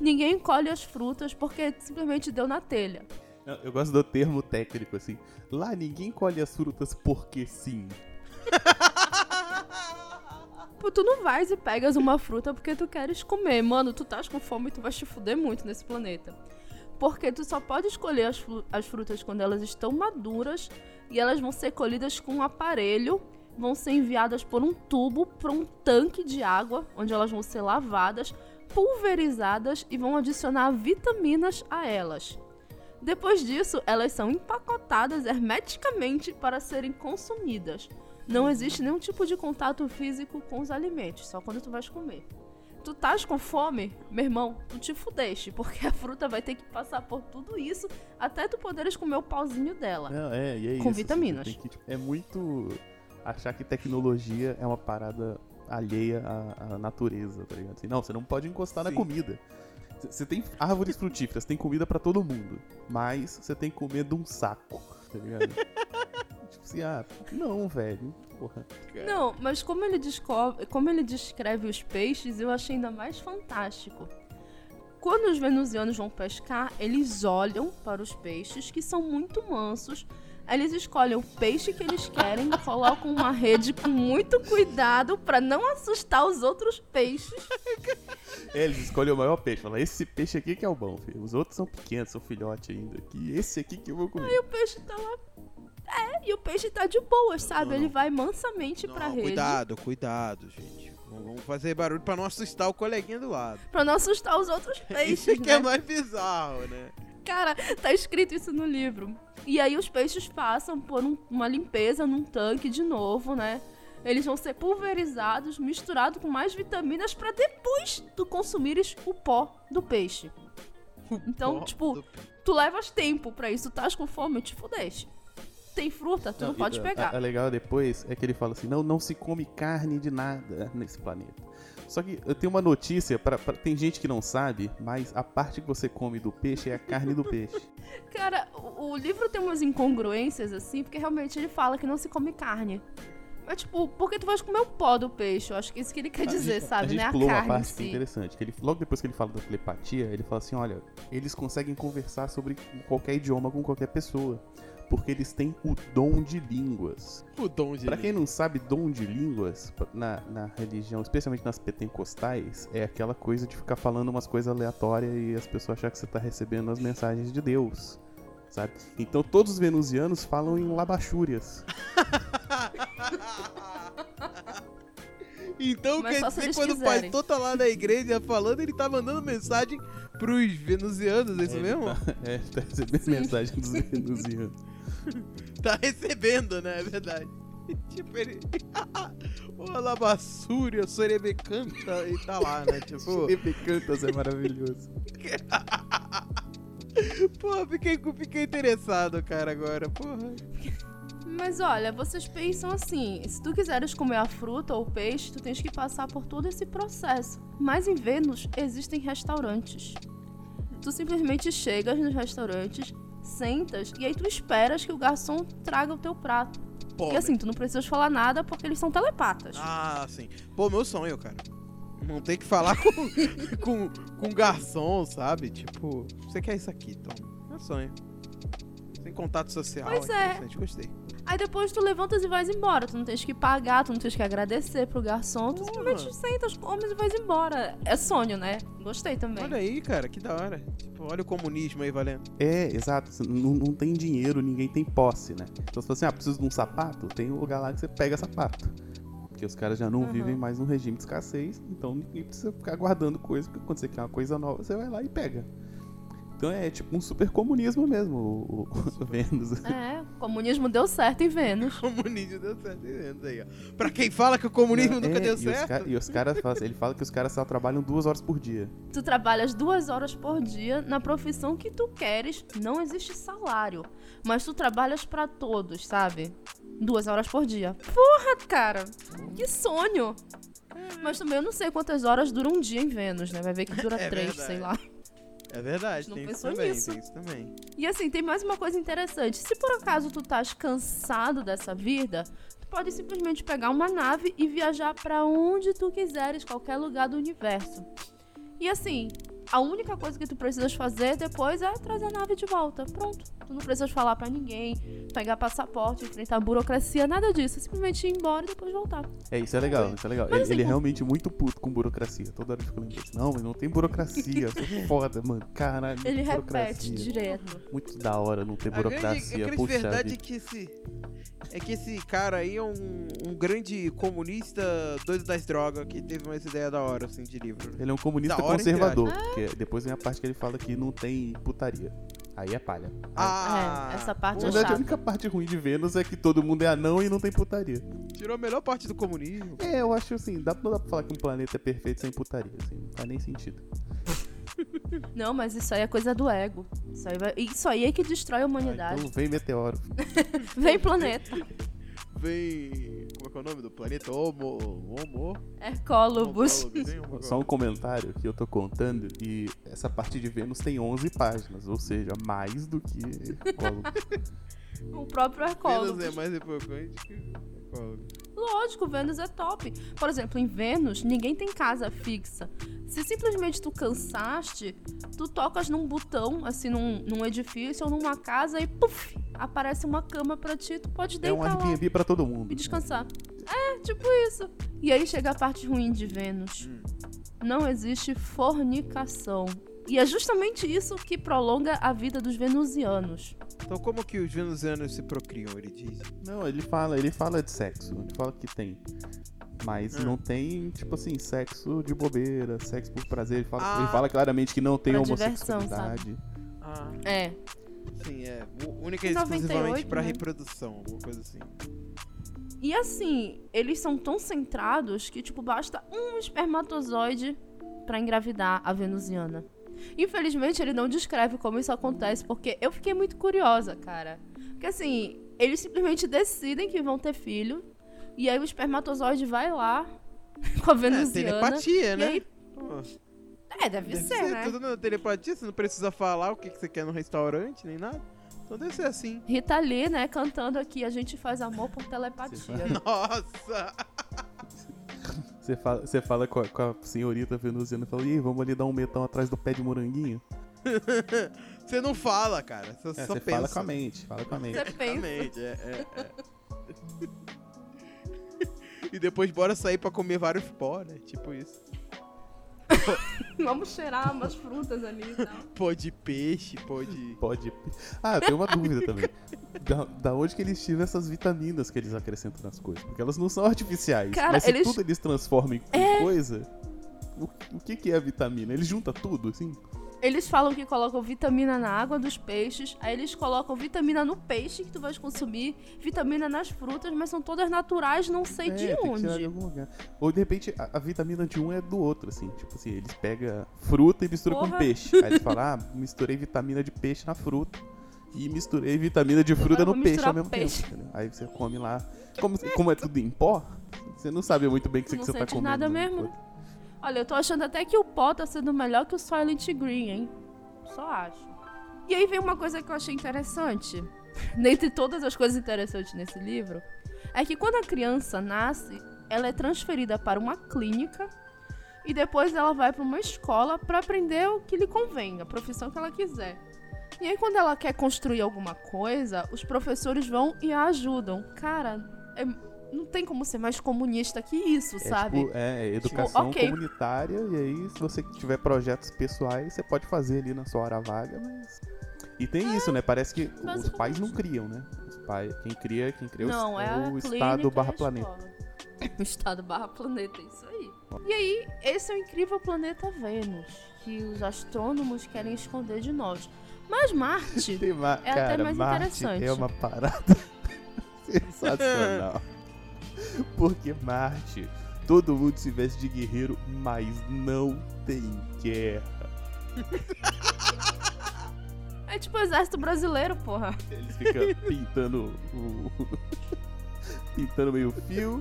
Ninguém colhe as frutas porque simplesmente deu na telha. Eu gosto do termo técnico, assim. Lá ninguém colhe as frutas porque sim. (laughs) Pô, tu não vais e pegas uma fruta porque tu queres comer. Mano, tu estás com fome e tu vais te fuder muito nesse planeta. Porque tu só pode escolher as, as frutas quando elas estão maduras e elas vão ser colhidas com um aparelho, vão ser enviadas por um tubo para um tanque de água, onde elas vão ser lavadas, pulverizadas e vão adicionar vitaminas a elas. Depois disso, elas são empacotadas hermeticamente para serem consumidas. Não existe nenhum tipo de contato físico com os alimentos, só quando tu vais comer. Tu estás com fome, meu irmão, tu te fudeste, porque a fruta vai ter que passar por tudo isso até tu poderes comer o pauzinho dela. Não, é, e é isso. Com assim, vitaminas. que, é muito achar que tecnologia é uma parada alheia à, à natureza, tá ligado? Assim, não, você não pode encostar na Sim. comida. C- Você tem árvores frutíferas, tem comida pra todo mundo. Mas você tem que comer de um saco, tá ligado? (laughs) assim, ah, não, velho. Porra. Não, mas como ele, descobre, como ele descreve os peixes, eu achei ainda mais fantástico. Quando os venusianos vão pescar, eles olham para os peixes, que são muito mansos. Aí Eles escolhem o peixe que eles querem, (laughs) colocam uma rede com muito cuidado para não assustar os outros peixes. É, eles escolhem o maior peixe. Falam, esse peixe aqui que é o bom, filho. Os outros são pequenos, são filhote ainda. Que esse aqui que eu vou comer. E o peixe tá lá. É, e o peixe tá de boas, sabe? Não, Ele não. vai mansamente pra Não, rede. cuidado, cuidado, gente. Não Vamos fazer barulho pra não assustar o coleguinha do lado. Pra não assustar os outros (laughs) peixes, Isso que é né? mais bizarro, né? Cara, tá escrito isso no livro. E aí os peixes passam por um- uma limpeza num tanque de novo, né? Eles vão ser pulverizados, misturados com mais vitaminas pra depois tu consumires o pó do peixe. Então, Pó tipo, do- tu levas tempo pra isso, tu estás com fome, te fudeste. Tem fruta, tu não, e- pode a- pegar. A, legal depois é que ele fala assim: não, não se come carne de nada nesse planeta. Só que eu tenho uma notícia, pra, pra- tem gente que não sabe, mas a parte que você come do peixe é a carne do peixe. (laughs) Cara, o, o livro tem umas incongruências, assim, porque realmente ele fala que não se come carne. Mas, tipo, por que tu vais comer o pó do peixe? Eu acho que é isso que ele quer dizer, a, sabe? A gente né? A pulou uma carne em parte que é si. interessante. Que ele, logo depois que ele fala da telepatia, ele fala assim: olha, eles conseguem conversar sobre qualquer idioma com qualquer pessoa. Porque eles têm o dom de línguas. O dom de. Pra quem não sabe, dom de línguas, na, na religião, especialmente nas pentecostais, é aquela coisa de ficar falando umas coisas aleatórias e as pessoas achar que você tá recebendo as mensagens de Deus. Sabe? Então todos os venusianos falam em labachúrias. (laughs) Então Mas quer dizer quando o quiserem. pastor tá lá na igreja falando, ele tá mandando mensagem pros venusianos, é isso É, mesmo? (laughs) É, tá recebendo Sim. mensagem dos (laughs) venusianos. (laughs) Tá recebendo, né? É verdade. (laughs) tipo, ele. (laughs) o Alabassúria, Sorebecanta, e tá lá, né? Tipo. Ele Cantas é maravilhoso. Pô, fiquei, fiquei interessado, cara, agora. Porra. Mas olha, vocês pensam assim: se tu quiseres comer a fruta ou o peixe, tu tens que passar por todo esse processo. Mas em Vênus existem restaurantes. Tu simplesmente chegas nos restaurantes, sentas e aí tu esperas que o garçom traga o teu prato. Pô, E assim, tu não precisas falar nada porque eles são telepatas. Ah, sim. Pô, meu sonho, cara. Não tem que falar (laughs) com, com, com garçom, sabe? Tipo, você quer isso aqui, Tom? Meu sonho. Sem contato social. Pois é. Gostei. Aí depois tu levantas e vais embora. Tu não tens que pagar, tu não tens que agradecer pro garçom. Tu simplesmente sentas, comes e vais embora. É sonho, né? Gostei também. Olha aí, cara, que da hora. Tipo, olha o comunismo aí valendo. É, exato. Você Não, não tem dinheiro, ninguém tem posse, né? Então você fala assim, ah, preciso de um sapato? Tem um lugar lá que você pega sapato. Porque os caras já não Uhum. vivem mais num regime de escassez, então ninguém precisa ficar guardando coisa, porque quando você quer uma coisa nova, você vai lá e pega. Então é tipo um super comunismo mesmo, o, o- Vênus. É, o comunismo deu certo em Vênus. O (laughs) comunismo deu certo vendo aí, ó. Pra quem fala que o comunismo nunca É, deu e os certo. ca- E os caras falam ele fala que os caras só trabalham duas horas por dia. Tu trabalhas duas horas por dia na profissão que tu queres, não existe salário. Mas tu trabalhas pra todos, sabe? Duas horas por dia. Porra, cara! Que sonho! Mas também eu não sei quantas horas dura um dia em Vênus, né? Vai ver que dura (laughs) É três, verdade. sei lá. É verdade, Não tem isso também, nisso. tem isso também. E assim, tem mais uma coisa interessante. Se por acaso tu estás cansado dessa vida, tu pode simplesmente pegar uma nave e viajar pra onde tu quiseres, qualquer lugar do universo. E assim, a única coisa que tu precisas fazer depois é trazer a nave de volta. Pronto. Tu não precisas falar pra ninguém, pegar passaporte, enfrentar burocracia, nada disso. Simplesmente ir embora e depois voltar. É, isso é legal, isso é legal. Mas Ele, assim, ele é com- realmente muito puto com burocracia. Toda hora fica lembrando assim, não, mas não tem burocracia. Isso é (laughs) foda, mano. Caralho, Ele burocracia. repete direto. Muito da hora não ter A grande, a burocracia. grande verdade é que esse. É que esse cara aí é um, um grande comunista doido das drogas que teve uma ideia da hora, assim, de livro. Ele é um comunista Da hora, conservador. Porque depois vem a parte que ele fala que não tem putaria. Aí é palha. Ah, É, essa parte Na é verdade, a chata. única parte ruim de Vênus é que todo mundo é anão e não tem putaria. tirou a melhor parte do comunismo. É, eu acho assim, dá, não dá pra falar que um planeta é perfeito sem putaria, assim, não faz nem sentido. (laughs) Não, mas isso aí é coisa do ego. Isso aí, vai- isso aí é que destrói a Ah, humanidade. então vem meteoro. (laughs) Vem planeta. (laughs) Vem. Como é que é o nome do planeta? Homo. Homo. Hein? Homo- Só um comentário que eu tô contando e essa parte de Vênus tem 11 páginas, ou seja, mais do que. (laughs) O próprio Vênus Hercólobos. é mais importante que ecólogo. Lógico, Vênus é top. Por exemplo, em Vênus, ninguém tem casa fixa. Se simplesmente tu cansaste, tu tocas num botão, assim, num, num edifício ou numa casa e puf, aparece uma cama pra ti, tu pode É um deitar lá Airbnb pra todo mundo. e descansar. É, tipo isso. E aí chega a parte ruim de Vênus. Hum. Não existe fornicação. E é justamente isso que prolonga a vida dos venusianos. Então como que os venusianos se procriam, ele diz? Não, ele fala, ele fala de sexo, ele fala que tem. Mas Hum. não tem, tipo assim, sexo de bobeira, sexo por prazer. Ele fala, Ah. ele fala claramente que não tem Pra diversão, homossexualidade. Ah, É. sim, é. Única e Em exclusivamente 98, pra né? reprodução, alguma coisa assim. E assim, eles são tão centrados que, tipo, basta um espermatozoide pra engravidar a venusiana. Infelizmente, ele não descreve como isso acontece, porque eu fiquei muito curiosa, cara. Porque assim, eles simplesmente decidem que vão ter filho, e aí o espermatozoide vai lá (laughs) com a É, venusiana. telepatia, e né? aí, Pô, é, deve, deve ser, ser né? tudo na telepatia, você não precisa falar o que, que você quer no restaurante, nem nada. Então deve ser assim. Rita Lee, né, cantando aqui, a gente faz amor por telepatia. Nossa! (laughs) Você fala, você fala com, a, com a senhorita venusiana e fala, Ih, vamos ali dar um metão atrás do pé de moranguinho? (laughs) Você não fala, cara. Você É, só você pensa. fala com a mente, fala com a mente. Você pensa. É, é, é. (laughs) e depois bora sair pra comer vários pó, né? Tipo isso. (laughs) Vamos cheirar umas frutas ali e tal. Pó de peixe, pó de... Pode. Ah, eu tenho uma dúvida também. Da, da onde que eles tiram essas vitaminas que eles acrescentam nas coisas? Porque elas não são artificiais. Cara, mas se eles- tudo eles transformam em em coisa, o, o que, que é a vitamina? Eles juntam tudo, assim? Eles falam que colocam vitamina na água dos peixes, aí eles colocam vitamina no peixe que tu vais consumir, vitamina nas frutas, mas são todas naturais, não sei é, de de onde. algum lugar. Ou de repente a, a vitamina de um é do outro, assim. Tipo assim, eles pegam fruta e misturam com peixe. Aí eles falam, ah, misturei vitamina de peixe na fruta. E misturei vitamina de fruta no peixe ao mesmo peixe. tempo. entendeu? Aí você come lá. Como, como é tudo em pó, você não sabe muito bem o que, que não você tá sente comendo. nada né? mesmo? Olha, eu tô achando até que o pó tá sendo melhor que o Silent Green, hein? Só acho. E aí vem uma coisa que eu achei interessante. (laughs) Dentre todas as coisas interessantes nesse livro, é que quando a criança nasce, ela é transferida para uma clínica e depois ela vai para uma escola para aprender o que lhe convém, a profissão que ela quiser. E aí quando ela quer construir alguma coisa, os professores vão e a ajudam. Cara, é- não tem como ser mais comunista que isso, É, sabe? tipo, é, educação ok. comunitária, e aí se você tiver projetos pessoais, você pode fazer ali na sua hora vaga, mas. E tem isso, né? Parece que os pais não criam, né? Os pais, quem cria, quem cria Não, é, é, o clínica estado barra planeta. (laughs) O estado barra planeta, isso aí. E aí, esse é o incrível planeta Vênus, que os astrônomos querem esconder de nós. Mas Marte, (laughs) Tem É até cara, mais Marte interessante. é uma parada (laughs) sensacional. (laughs) Porque Marte, todo mundo se veste de guerreiro, mas não tem guerra. (laughs) é tipo o exército brasileiro, porra. Eles ficam pintando o. (laughs) pintando meio fio,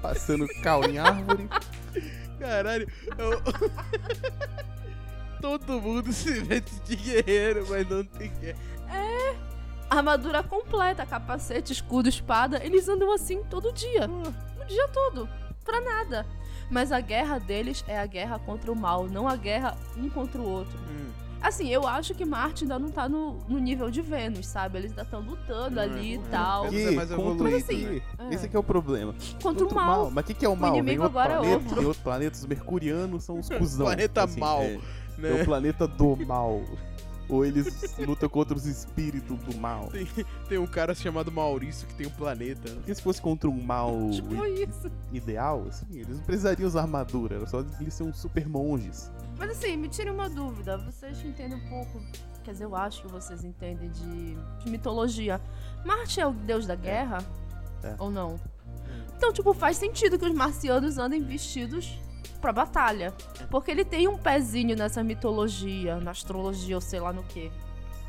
passando cal em árvore. Caralho, eu... Todo mundo se veste de guerreiro, mas não tem guerra. Armadura completa, capacete, escudo, espada, eles andam assim todo dia. O dia todo. Pra nada. Mas a guerra deles é a guerra contra o mal, não a guerra um contra o outro. Hum. Assim, eu acho que Marte ainda não tá no, no nível de Vênus, sabe? Eles ainda estão lutando É, ali e é. tal. Vênus é mais contra evoluído, o quê? né? É. Esse aqui é o problema. Contra o mal. Mas o que, que é o mal? Vem inimigo outro agora é planeta, outro. Tem outro planeta, os mercurianos são os (laughs) cuzão. Planeta assim, mal, É, Né? é o planeta do mal. (laughs) Ou eles (laughs) lutam contra os espíritos do mal. Tem um cara chamado Maurício que tem um planeta. Porque se fosse contra um mal (laughs) Tipo isso. ideal, assim, eles não precisariam usar armadura, era só eles serem super monges. Mas assim, me tire uma dúvida. Vocês entendem um pouco. Quer dizer, eu acho que vocês entendem de, de mitologia. Marte é o deus da guerra? É. Ou não? Então, tipo, faz sentido que os marcianos andem vestidos pra batalha. Porque ele tem um pezinho nessa mitologia, na astrologia ou sei lá no que.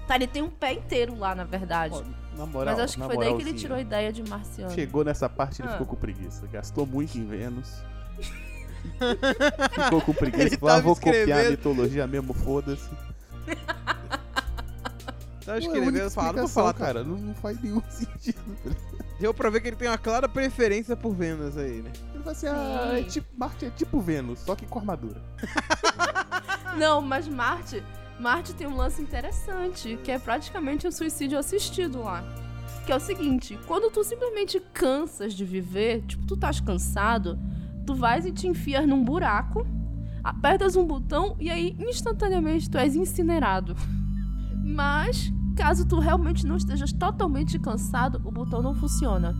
Tá, ele tem um pé inteiro lá, na verdade. Ó, na moral, Mas acho que foi daí que ele tirou a ideia de marciano. Chegou nessa parte, ele Ah. ficou com preguiça. Gastou muito em Vênus. (laughs) ficou com preguiça. Falou, ah, tava vou copiar a escrevendo- mitologia mesmo, foda-se. Tá Pô, é a única escrevendo, fala, não vou falar, cara. Não, não faz nenhum (laughs) sentido. Deu pra ver que ele tem uma clara preferência por Vênus aí, né? Vai ah, é tipo, Marte é tipo Vênus, só que com armadura. (laughs) Não, mas Marte. Marte tem um lance interessante, que é praticamente um suicídio assistido lá. Que é o seguinte, quando tu simplesmente cansas de viver, tipo, tu estás cansado, tu vais e te enfias num buraco, apertas um botão e aí instantaneamente tu és incinerado. Mas, caso tu realmente não estejas totalmente cansado, o botão não funciona.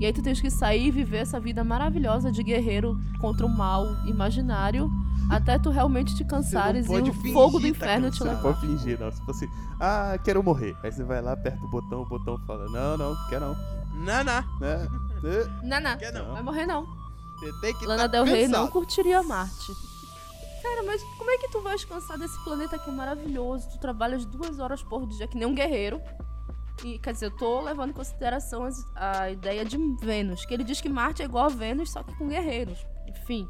E aí tu tens que sair e viver essa vida maravilhosa de guerreiro contra o mal imaginário até tu realmente te cansares e o fogo do tá inferno te cansado. levar. Pode fingir, não. Se fosse, ah, quero morrer. Aí você vai lá, aperta o botão, o botão fala, não, não, quer não. Não, não. Né? Não, não. Quer não. Vai morrer não. Você tem que Lana tá Del Rey não curtiria Marte. Cara, mas como é que tu vai descansar desse planeta que é maravilhoso? Tu trabalhas duas horas por dia que nem um guerreiro. E, quer dizer, eu tô levando em consideração a ideia de Vênus. Que ele diz que Marte é igual a Vênus, só que com guerreiros. Enfim.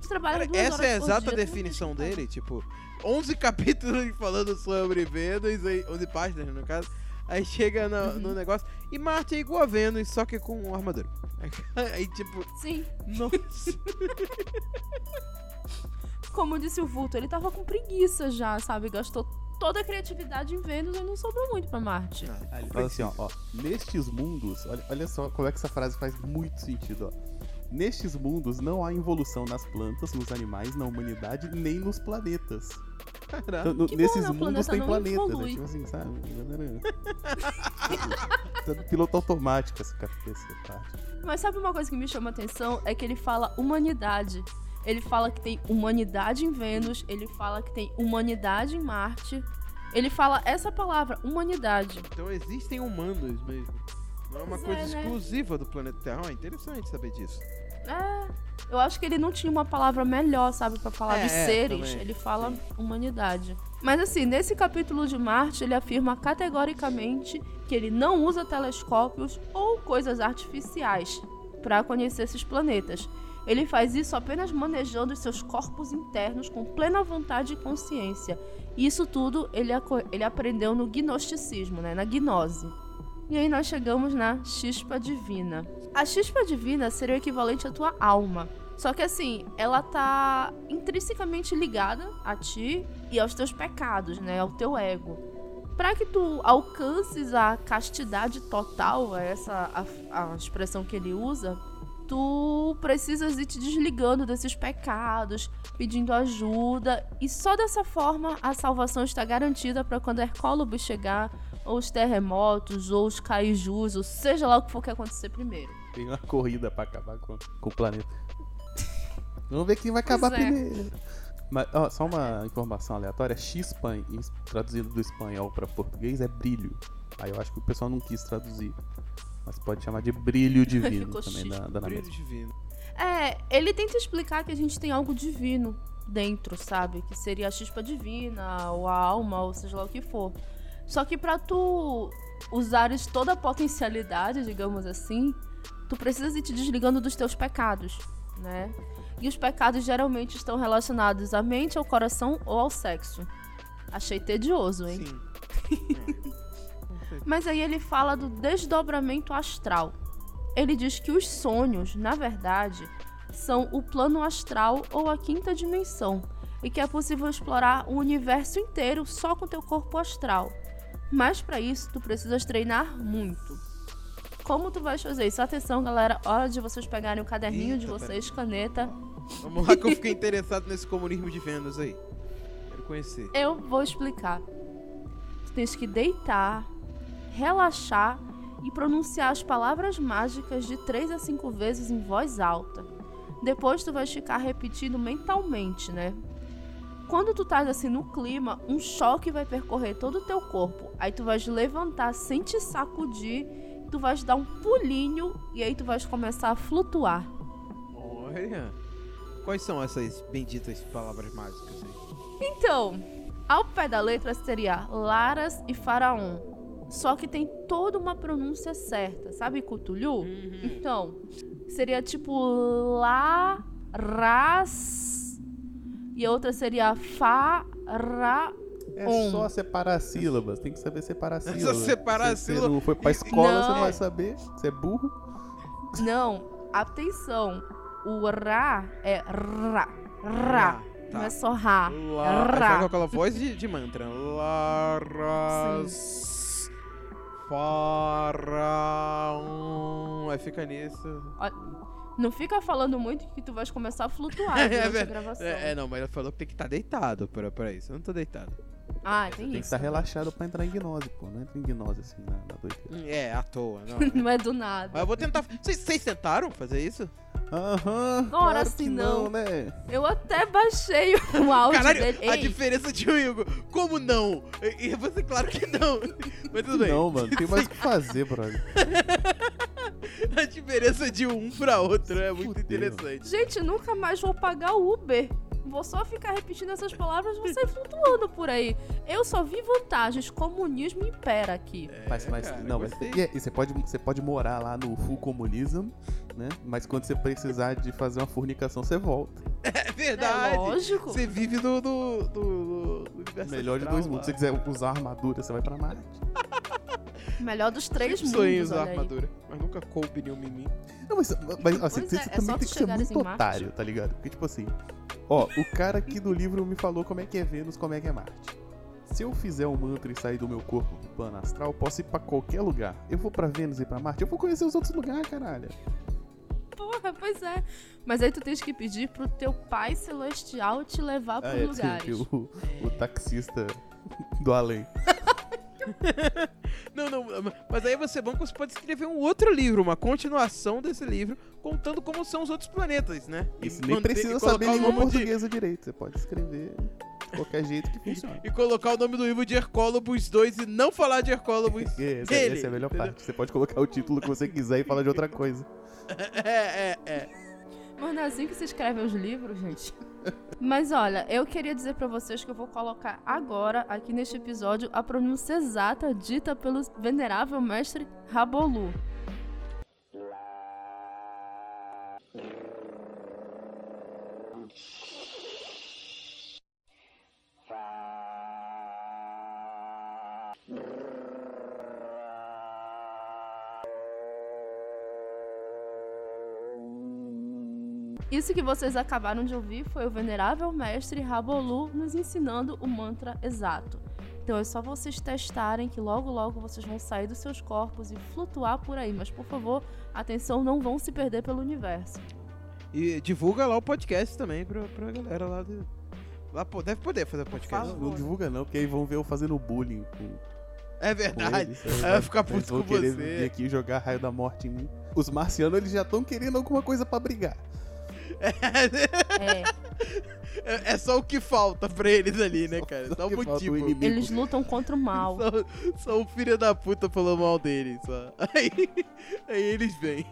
Tu trabalha duas essa é a exata dia, definição dele, tipo, 11 (laughs) capítulos falando sobre Vênus, aí, 11 páginas no caso. Aí chega no, Uhum. no negócio. E Marte é igual a Vênus, só que com armadura. (laughs) Aí, tipo, Sim. nossa. (laughs) Como disse o Vulto, ele tava com preguiça já, sabe? Gastou toda a criatividade em Vênus e não sobrou muito pra Marte. Ele fala assim, ó, ó, nestes mundos, olha, olha só como é que essa frase faz muito sentido, ó. Nestes mundos não há evolução nas plantas, nos animais, na humanidade, nem nos planetas. Caraca. Então, no- Que bom, nesses né? Mundos planeta tem planetas, né? Tipo assim, sabe? Tá (laughs) piloto automático essa, essa parte. Mas sabe uma coisa que me chama a atenção? É que ele fala humanidade. Ele fala que tem humanidade em Vênus, ele fala que tem humanidade em Marte. Ele fala essa palavra, humanidade. Então existem humanos mesmo. Não é uma Pois coisa é, né? exclusiva do planeta Terra. Ah, interessante saber disso. É, eu acho que ele não tinha uma palavra melhor, sabe, pra falar É, dos é, seres. também, Ele fala sim. humanidade. Mas assim, nesse capítulo de Marte, ele afirma categoricamente que ele não usa telescópios ou coisas artificiais para conhecer esses planetas. Ele faz isso apenas manejando seus corpos internos com plena vontade e consciência. E isso tudo ele, ele aprendeu no gnosticismo, né, na gnose. E aí nós chegamos na chispa divina. A chispa divina seria o equivalente à tua alma. Só que assim, ela tá intrinsecamente ligada a ti e aos teus pecados, né? Ao teu ego. Para que tu alcances a castidade total, é essa a, a expressão que ele usa, tu precisas ir te desligando desses pecados, pedindo ajuda, e só dessa forma a salvação está garantida para quando Hercólobos chegar, ou os terremotos, ou os kaijus, ou seja lá o que for que acontecer primeiro. Tem uma corrida pra acabar com, com o planeta. (laughs) Vamos ver quem vai acabar é. primeiro. Mas, ó, só uma informação aleatória. X-Pan, traduzido do espanhol pra português, é brilho. Aí eu acho que o pessoal não quis traduzir. Mas pode chamar de brilho divino Ficou (laughs) também da, da Brilho divino. É, ele tenta explicar que a gente tem algo divino dentro, sabe? Que seria a chispa divina, ou a alma, ou seja lá o que for. Só que pra tu usares toda a potencialidade, digamos assim, tu precisas ir te desligando dos teus pecados, né? E os pecados geralmente estão relacionados à mente, ao coração ou ao sexo. Achei tedioso, hein? Sim. (laughs) Mas aí ele fala do desdobramento astral. Ele diz que os sonhos, na verdade, são o plano astral ou a quinta dimensão, e que é possível explorar o universo inteiro só com teu corpo astral. Mas para isso tu precisas treinar muito. Como tu vais fazer isso? Atenção, galera, hora de vocês pegarem o caderninho de Eita, vocês, caneta. Vamos lá que eu fiquei (laughs) interessado nesse comunismo de Vênus aí. Quero conhecer. Eu vou explicar. Tu tens que deitar, relaxar e pronunciar as palavras mágicas de 3 a 5 vezes em voz alta. Depois tu vais ficar repetindo mentalmente, né? Quando tu estás assim no clima, um choque vai percorrer todo o teu corpo. Aí tu vais levantar sem te sacudir, tu vais dar um pulinho e aí tu vais começar a flutuar. Olha. Quais são essas benditas palavras mágicas aí? Então, ao pé da letra seria Laras e Faraon. Só que tem toda uma pronúncia certa, sabe Cthulhu? Então, seria tipo La, Ras e a outra seria Fa, Ra. É Um. só separar as sílabas, tem que saber separar as É só sílabas. separar Se as você sílabas. não foi pra escola, Não. você não vai saber. Você é burro. Não, atenção. O Ra é Ra. Ra. Tá. Não é só Ra. Lá, É Ra. faz com aquela voz de, de mantra. Faraon. Aí fica nisso. Não fica falando muito que tu vais começar a flutuar (laughs) É durante a verdade. gravação. É, é, não, mas ela falou que tem que estar deitado pra, pra isso. Eu não tô deitado. Ah, tem tem que isso. estar relaxado pra entrar em gnose, pô. Não entra em gnose assim na, na doideira. É, à toa, não. (laughs) Não é do nada. Mas eu vou tentar. Vocês vocês tentaram fazer isso? Aham. Ora, claro assim que não. né? Eu até baixei (laughs) o áudio Caralho, dele. a Ei, diferença de Hugo. Como não? E e você, claro que não. (laughs) Mas tudo bem. Não, mano, tem mais o que fazer, brother. (laughs) A diferença de um pra outro é muito Fudeu. interessante. Gente, nunca mais vou pagar Uber. Vou só ficar repetindo essas palavras e sair flutuando por aí. Eu só vi vantagens. Comunismo impera aqui. Mas, mas cara, não, mas e, é- e você pode, você pode morar lá no full comunism, né? Mas quando você precisar de fazer uma fornicação, você volta. É (laughs) É verdade. lógico. Você vive do, do, do, do universo Melhor de dois mundos. Se você quiser usar armadura, você vai pra Marte. (laughs) Melhor dos três mundos, olha aí. armadura, mas nunca coube nenhum em mim. Não, mas, mas assim, você, é, você é também tem que ser muito em Marte. otário, tá ligado? Porque, tipo assim, ó, o cara aqui do livro me falou como é que é Vênus, como é que é Marte. Se eu fizer um mantra e sair do meu corpo do plano astral, eu posso ir pra qualquer lugar. Eu vou pra Vênus e pra Marte, eu vou conhecer os outros lugares, caralho. Porra, pois é. Mas aí tu tens que pedir pro teu pai celestial te levar Ah, pros é, lugares. o, o taxista do além. (laughs) (laughs) Não, não, mas aí você é bom que você pode escrever um outro livro, uma continuação desse livro, contando como são os outros planetas, né? E Isso nem precisa saber língua nome de- portuguesa direito. Você pode escrever de qualquer jeito que funciona. E colocar o nome do livro de Hercólobos 2 e não falar de Hercólobos. (laughs) Essa, dele, essa é a melhor parte. Você pode colocar o título que você quiser e falar de outra coisa. (laughs) É, é, é. Mas não é assim que se escrevem os livros, gente. (laughs) Mas olha, eu queria dizer pra vocês que eu vou colocar agora, aqui neste episódio, a pronúncia exata dita pelo venerável mestre Rabolu. Isso que vocês acabaram de ouvir foi o venerável mestre Rabolu nos ensinando o mantra exato. Então é só vocês testarem que logo logo vocês vão sair dos seus corpos e flutuar por aí. Mas por favor, atenção, não vão se perder pelo universo. E divulga lá o podcast também pra, pra galera lá do. Lá, pô, deve poder fazer podcast. favor. Não, não divulga não, porque aí vão ver eu fazendo bullying com, É com verdade. eles. Aí vai ficar Eles puto vão com querer você. vir aqui jogar raio da morte em mim. Os marcianos, eles já estão querendo alguma coisa pra brigar. É, É, é só o que falta pra eles ali, né, cara? Só o falta o motivo. inimigo. eles lutam contra o mal. Só, só o filho da puta falou mal deles, só. Aí, aí eles vêm.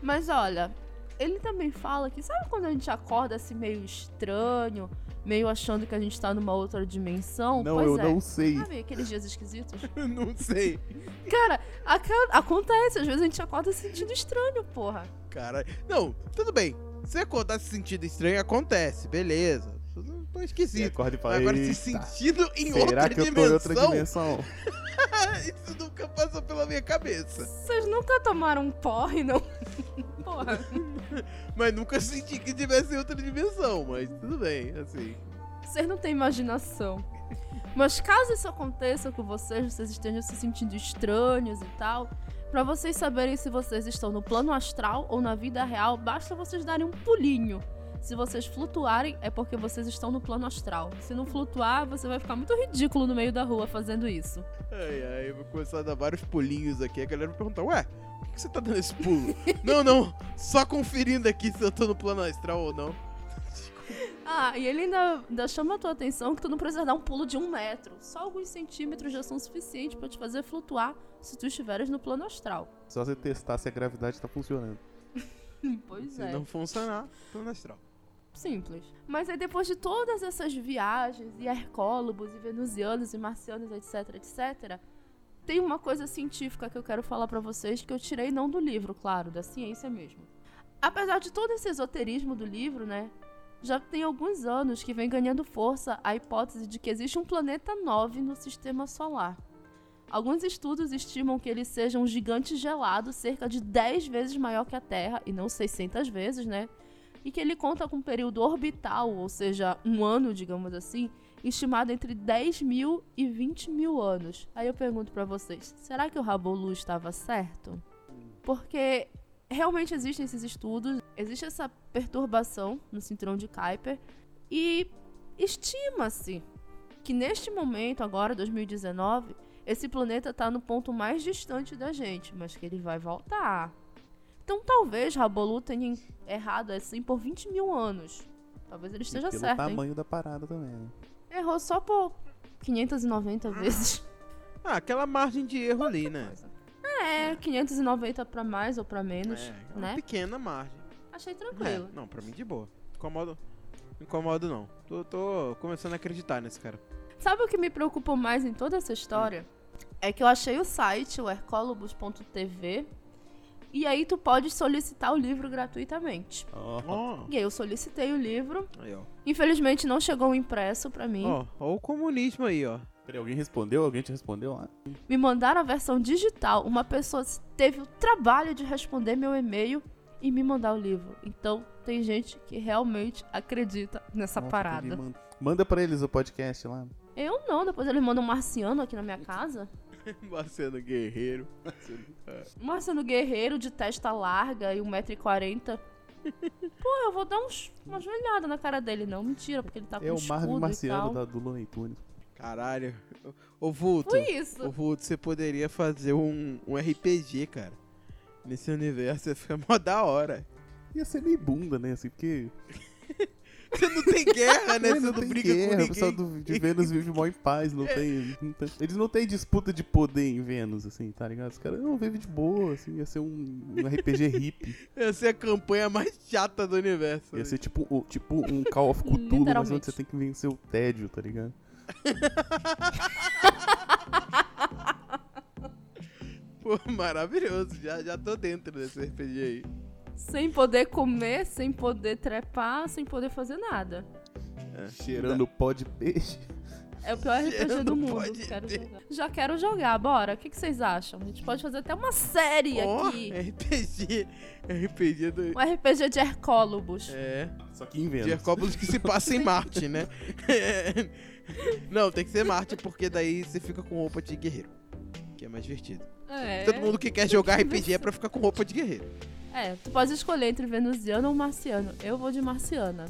Mas olha, ele também fala que sabe quando a gente acorda assim meio estranho, meio achando que a gente tá numa outra dimensão? Não, pois eu é. não sei. Sabe aqueles dias esquisitos? (laughs) Não sei. Cara, acontece, às vezes a gente acorda se sentindo estranho, porra. Cara, não, tudo bem. Se acordar se sentindo estranho, acontece, beleza. Tô Você esquisito. acorda e fala, Agora, se "Eita, sentindo em será outra que eu tô em outra dimensão, dimensão? (laughs) isso nunca passou pela minha cabeça. Vocês nunca tomaram um porre, não? (laughs) Porra. Mas nunca senti que tivesse em outra dimensão, mas tudo bem, assim. Vocês não têm imaginação. Mas caso isso aconteça com vocês, vocês estejam se sentindo estranhos e tal, pra vocês saberem se vocês estão no plano astral ou na vida real, basta vocês darem um pulinho. Se vocês flutuarem, é porque vocês estão no plano astral. Se não flutuar, você vai ficar muito ridículo no meio da rua fazendo isso. Ai, ai, eu vou começar a dar vários pulinhos aqui. A galera vai perguntar, ué, por que você tá dando esse pulo? (laughs) não, não, só conferindo aqui se eu tô no plano astral ou não. (laughs) Ah, e ele ainda, ainda chama a tua atenção que tu não precisa dar um pulo de um metro. Só alguns centímetros já são suficientes pra te fazer flutuar se tu estiveres no plano astral. Só você testar se a gravidade tá funcionando. (laughs) Pois Se é. não funcionar, plano astral. Simples. Mas aí depois de todas essas viagens, e hercólobos, e venusianos, e marcianos, etc, etc, tem uma coisa científica que eu quero falar pra vocês que eu tirei não do livro, claro, da ciência mesmo. Apesar de todo esse esoterismo do livro, né, já tem alguns anos que vem ganhando força a hipótese de que existe um planeta 9 no sistema solar. Alguns estudos estimam que ele seja um gigante gelado cerca de 10 vezes maior que a Terra, e não 600 vezes, né? e que ele conta com um período orbital, ou seja, um ano, digamos assim, estimado entre 10 mil e 20 mil anos. Aí eu pergunto pra vocês, será que o Rabolu estava certo? Porque realmente existem esses estudos, existe essa perturbação no cinturão de Kuiper e estima-se que neste momento, agora 2019, esse planeta tá no ponto mais distante da gente, mas que ele vai voltar. Então talvez Rabolu tenha errado assim por 20 mil anos. Talvez ele esteja E pelo certo, hein? tamanho da parada também. né? Errou só por 590 vezes. Ah, aquela margem de erro ali, né? É, 590 pra mais ou pra menos, É, uma né? pequena margem. Achei É, tranquilo. não, pra mim de boa. Incomodo. Incomodo não. Tô, tô começando a acreditar nesse cara. Sabe o que me preocupou mais em toda essa história? É que eu achei o site, o hercolobus.tv, e aí tu pode solicitar o livro gratuitamente. Ó, Ó, E aí eu solicitei o livro. aí, ó. Infelizmente não chegou o impresso pra mim. Ó, ó o comunismo aí, ó. Peraí, alguém respondeu? Alguém te respondeu lá? Me mandaram a versão digital. Uma pessoa teve o trabalho de responder meu e-mail e me mandar o livro. Então tem gente que realmente acredita nessa Nossa, parada. Manda, manda pra eles o podcast lá. Eu não, depois eles mandam um marciano aqui na minha casa. (laughs) Marciano Guerreiro. Um marciano guerreiro de testa larga e 1,40m. Pô, eu vou dar uns, uma joelhada na cara dele. Não, mentira, porque ele tá com É o escudo Marvin Marciano da, do Looney Tunes. Caralho. Ô, Vulto. Foi isso. Ô, Vulto, você poderia fazer um, um RPG, cara. Nesse universo ia ficar (laughs) mó da hora. Ia ser meio bunda, né? Assim, porque. (laughs) Você não tem guerra, né? Você não, tem briga guerra, com O pessoal ninguém. do, de Vênus vive mó em paz, não tem, não tem- Eles não têm disputa de poder em Vênus, assim, tá ligado? Os caras não vivem de boa, assim, ia ser um, um RPG hippie. (laughs) Ia ser a campanha mais chata do universo. Ia ser tipo, o- tipo um Call of Cthulhu, mas onde você tem que vencer o tédio, tá ligado? (laughs) Pô, maravilhoso. Já, já tô dentro desse RPG aí. Sem poder comer, sem poder trepar, sem poder fazer nada. Cheirando pó de peixe. É o pior RPG do mundo. pode Quero. Já quero jogar, bora. O que, que vocês acham? A gente pode fazer até uma série Ó, aqui. RPG. RPG do. Um RPG de Hercólobos. É. Só que em De Vênus. Hercópolis que se passa em Marte, né? É. (laughs) Não, tem que ser Marte, porque daí você fica com roupa de guerreiro. Que é mais divertido. É. Todo mundo que quer jogar RPG é pra ficar com roupa de guerreiro. É, tu pode escolher entre venusiano ou marciano. Eu vou de marciana.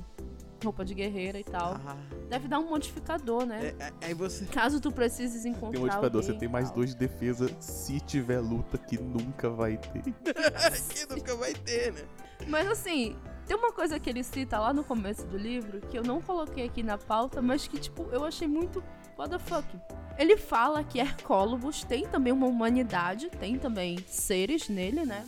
Roupa de guerreira e tal. Ah, Deve dar um modificador, né? é- é- você. Caso tu precises encontrar Tem um modificador, você alguém tem e mais dois de defesa se tiver luta que nunca vai ter. (laughs) que nunca vai ter, né? Mas assim, tem uma coisa que ele cita lá no começo do livro que eu não coloquei aqui na pauta, mas que, tipo, eu achei muito what the fuck. Ele fala que Hercólobos tem também uma humanidade, tem também seres nele, né?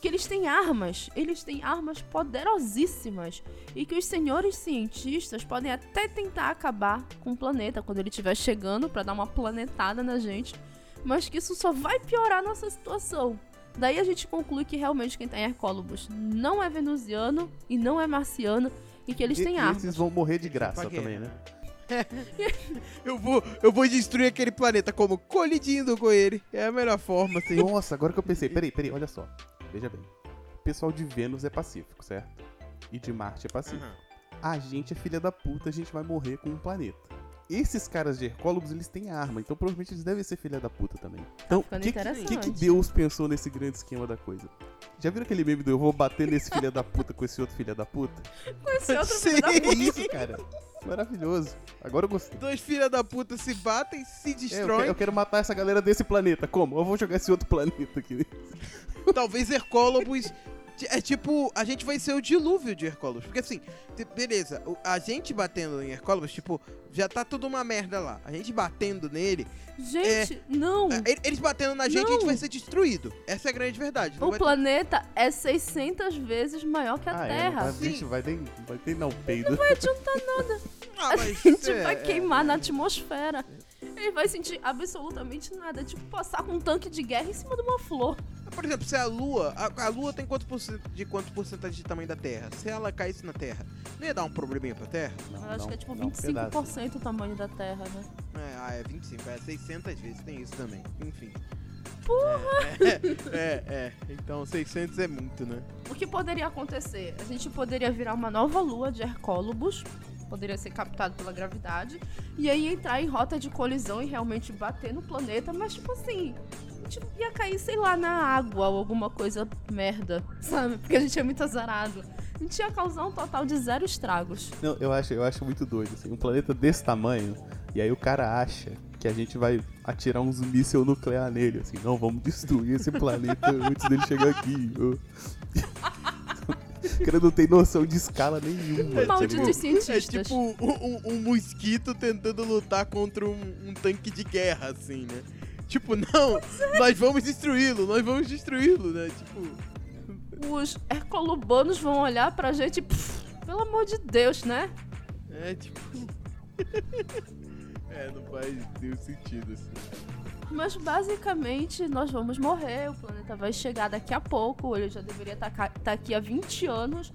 Que eles têm armas, eles têm armas poderosíssimas. E que os senhores cientistas podem até tentar acabar com o planeta quando ele estiver chegando pra dar uma planetada na gente. Mas que isso só vai piorar a nossa situação. Daí a gente conclui que realmente quem tá em Hercólobos não é venusiano e não é marciano e que eles E- têm e armas. esses vão morrer de graça também, né? (laughs) Eu vou, eu vou destruir aquele planeta como colidindo com ele. É a melhor forma, assim. Nossa, agora que eu pensei, peraí, peraí, olha só. Veja bem. O pessoal de Vênus é pacífico, certo? E de Marte é pacífico. A gente é filha da puta, a gente vai morrer com um planeta. Esses caras de Hercólogos, eles têm arma, então provavelmente eles devem ser filha da puta também. Então, o que, que, que Deus pensou nesse grande esquema da coisa? Já viram aquele meme do eu vou bater nesse filha da puta com esse outro filha da puta? (laughs) Com esse outro Sim. filho da É isso, cara. Maravilhoso. Agora eu gostei. Dois filha da puta se batem, se É, eu, destroem. quero, eu quero matar essa galera desse planeta. Como? Eu vou jogar esse outro planeta aqui. Talvez Hercólobos. É tipo, a gente vai ser o dilúvio de Hercólobos. Porque assim, beleza, a gente batendo em Hercólobos, tipo, já tá tudo uma merda lá. A gente batendo nele, Gente, não! é, ele- eles batendo na gente, a gente Não. vai ser destruído. Essa é a grande verdade. Não O vai ter- planeta é 600 vezes maior que a ah, é, Terra. não, tá, vixe, vai ter, vai ter não, peido. (laughs) Ah, A gente é, vai é, queimar na atmosfera. Ele vai sentir absolutamente nada. É tipo passar com um tanque de guerra em cima de uma flor. Por exemplo, se a Lua. A, a Lua tem quanto por cento, de quanto porcentagem de tamanho da Terra? Se ela caísse na Terra, não ia dar um probleminha pra Terra? Não, Eu acho não, que é tipo não, um pedaço. 25% o tamanho da Terra, né? É, ah, é 25, é 600 vezes, tem isso também. Enfim. Porra! É, é, é. Então 600 é muito, né? O que poderia acontecer? A gente poderia virar uma nova lua de Hercólobos, poderia ser captado pela gravidade, e aí entrar em rota de colisão e realmente bater no planeta, mas tipo assim, a gente ia cair, sei lá, na água ou alguma coisa merda, sabe? Porque a gente é muito azarado. A gente ia causar um total de zero estragos. Não, eu acho, eu acho muito doido. Assim, um planeta desse tamanho, E aí o cara acha que a gente vai atirar uns mísseis nuclear nele, assim, não, vamos destruir esse planeta (laughs) antes dele chegar aqui. (laughs) O cara não tem noção de escala nenhuma. Malditos tá cientistas. É tipo um, um- um mosquito tentando lutar contra um, um tanque de guerra, assim, né? Tipo, não, nós vamos destruí-lo, nós vamos destruí-lo, né? Tipo, Os hercolubanos vão olhar pra gente e, pff, pelo amor de Deus, né? é tipo. (laughs) é, não faz nenhum sentido, assim. Mas basicamente nós vamos morrer, o planeta vai chegar daqui a pouco, ele já deveria estar aqui há 20 anos,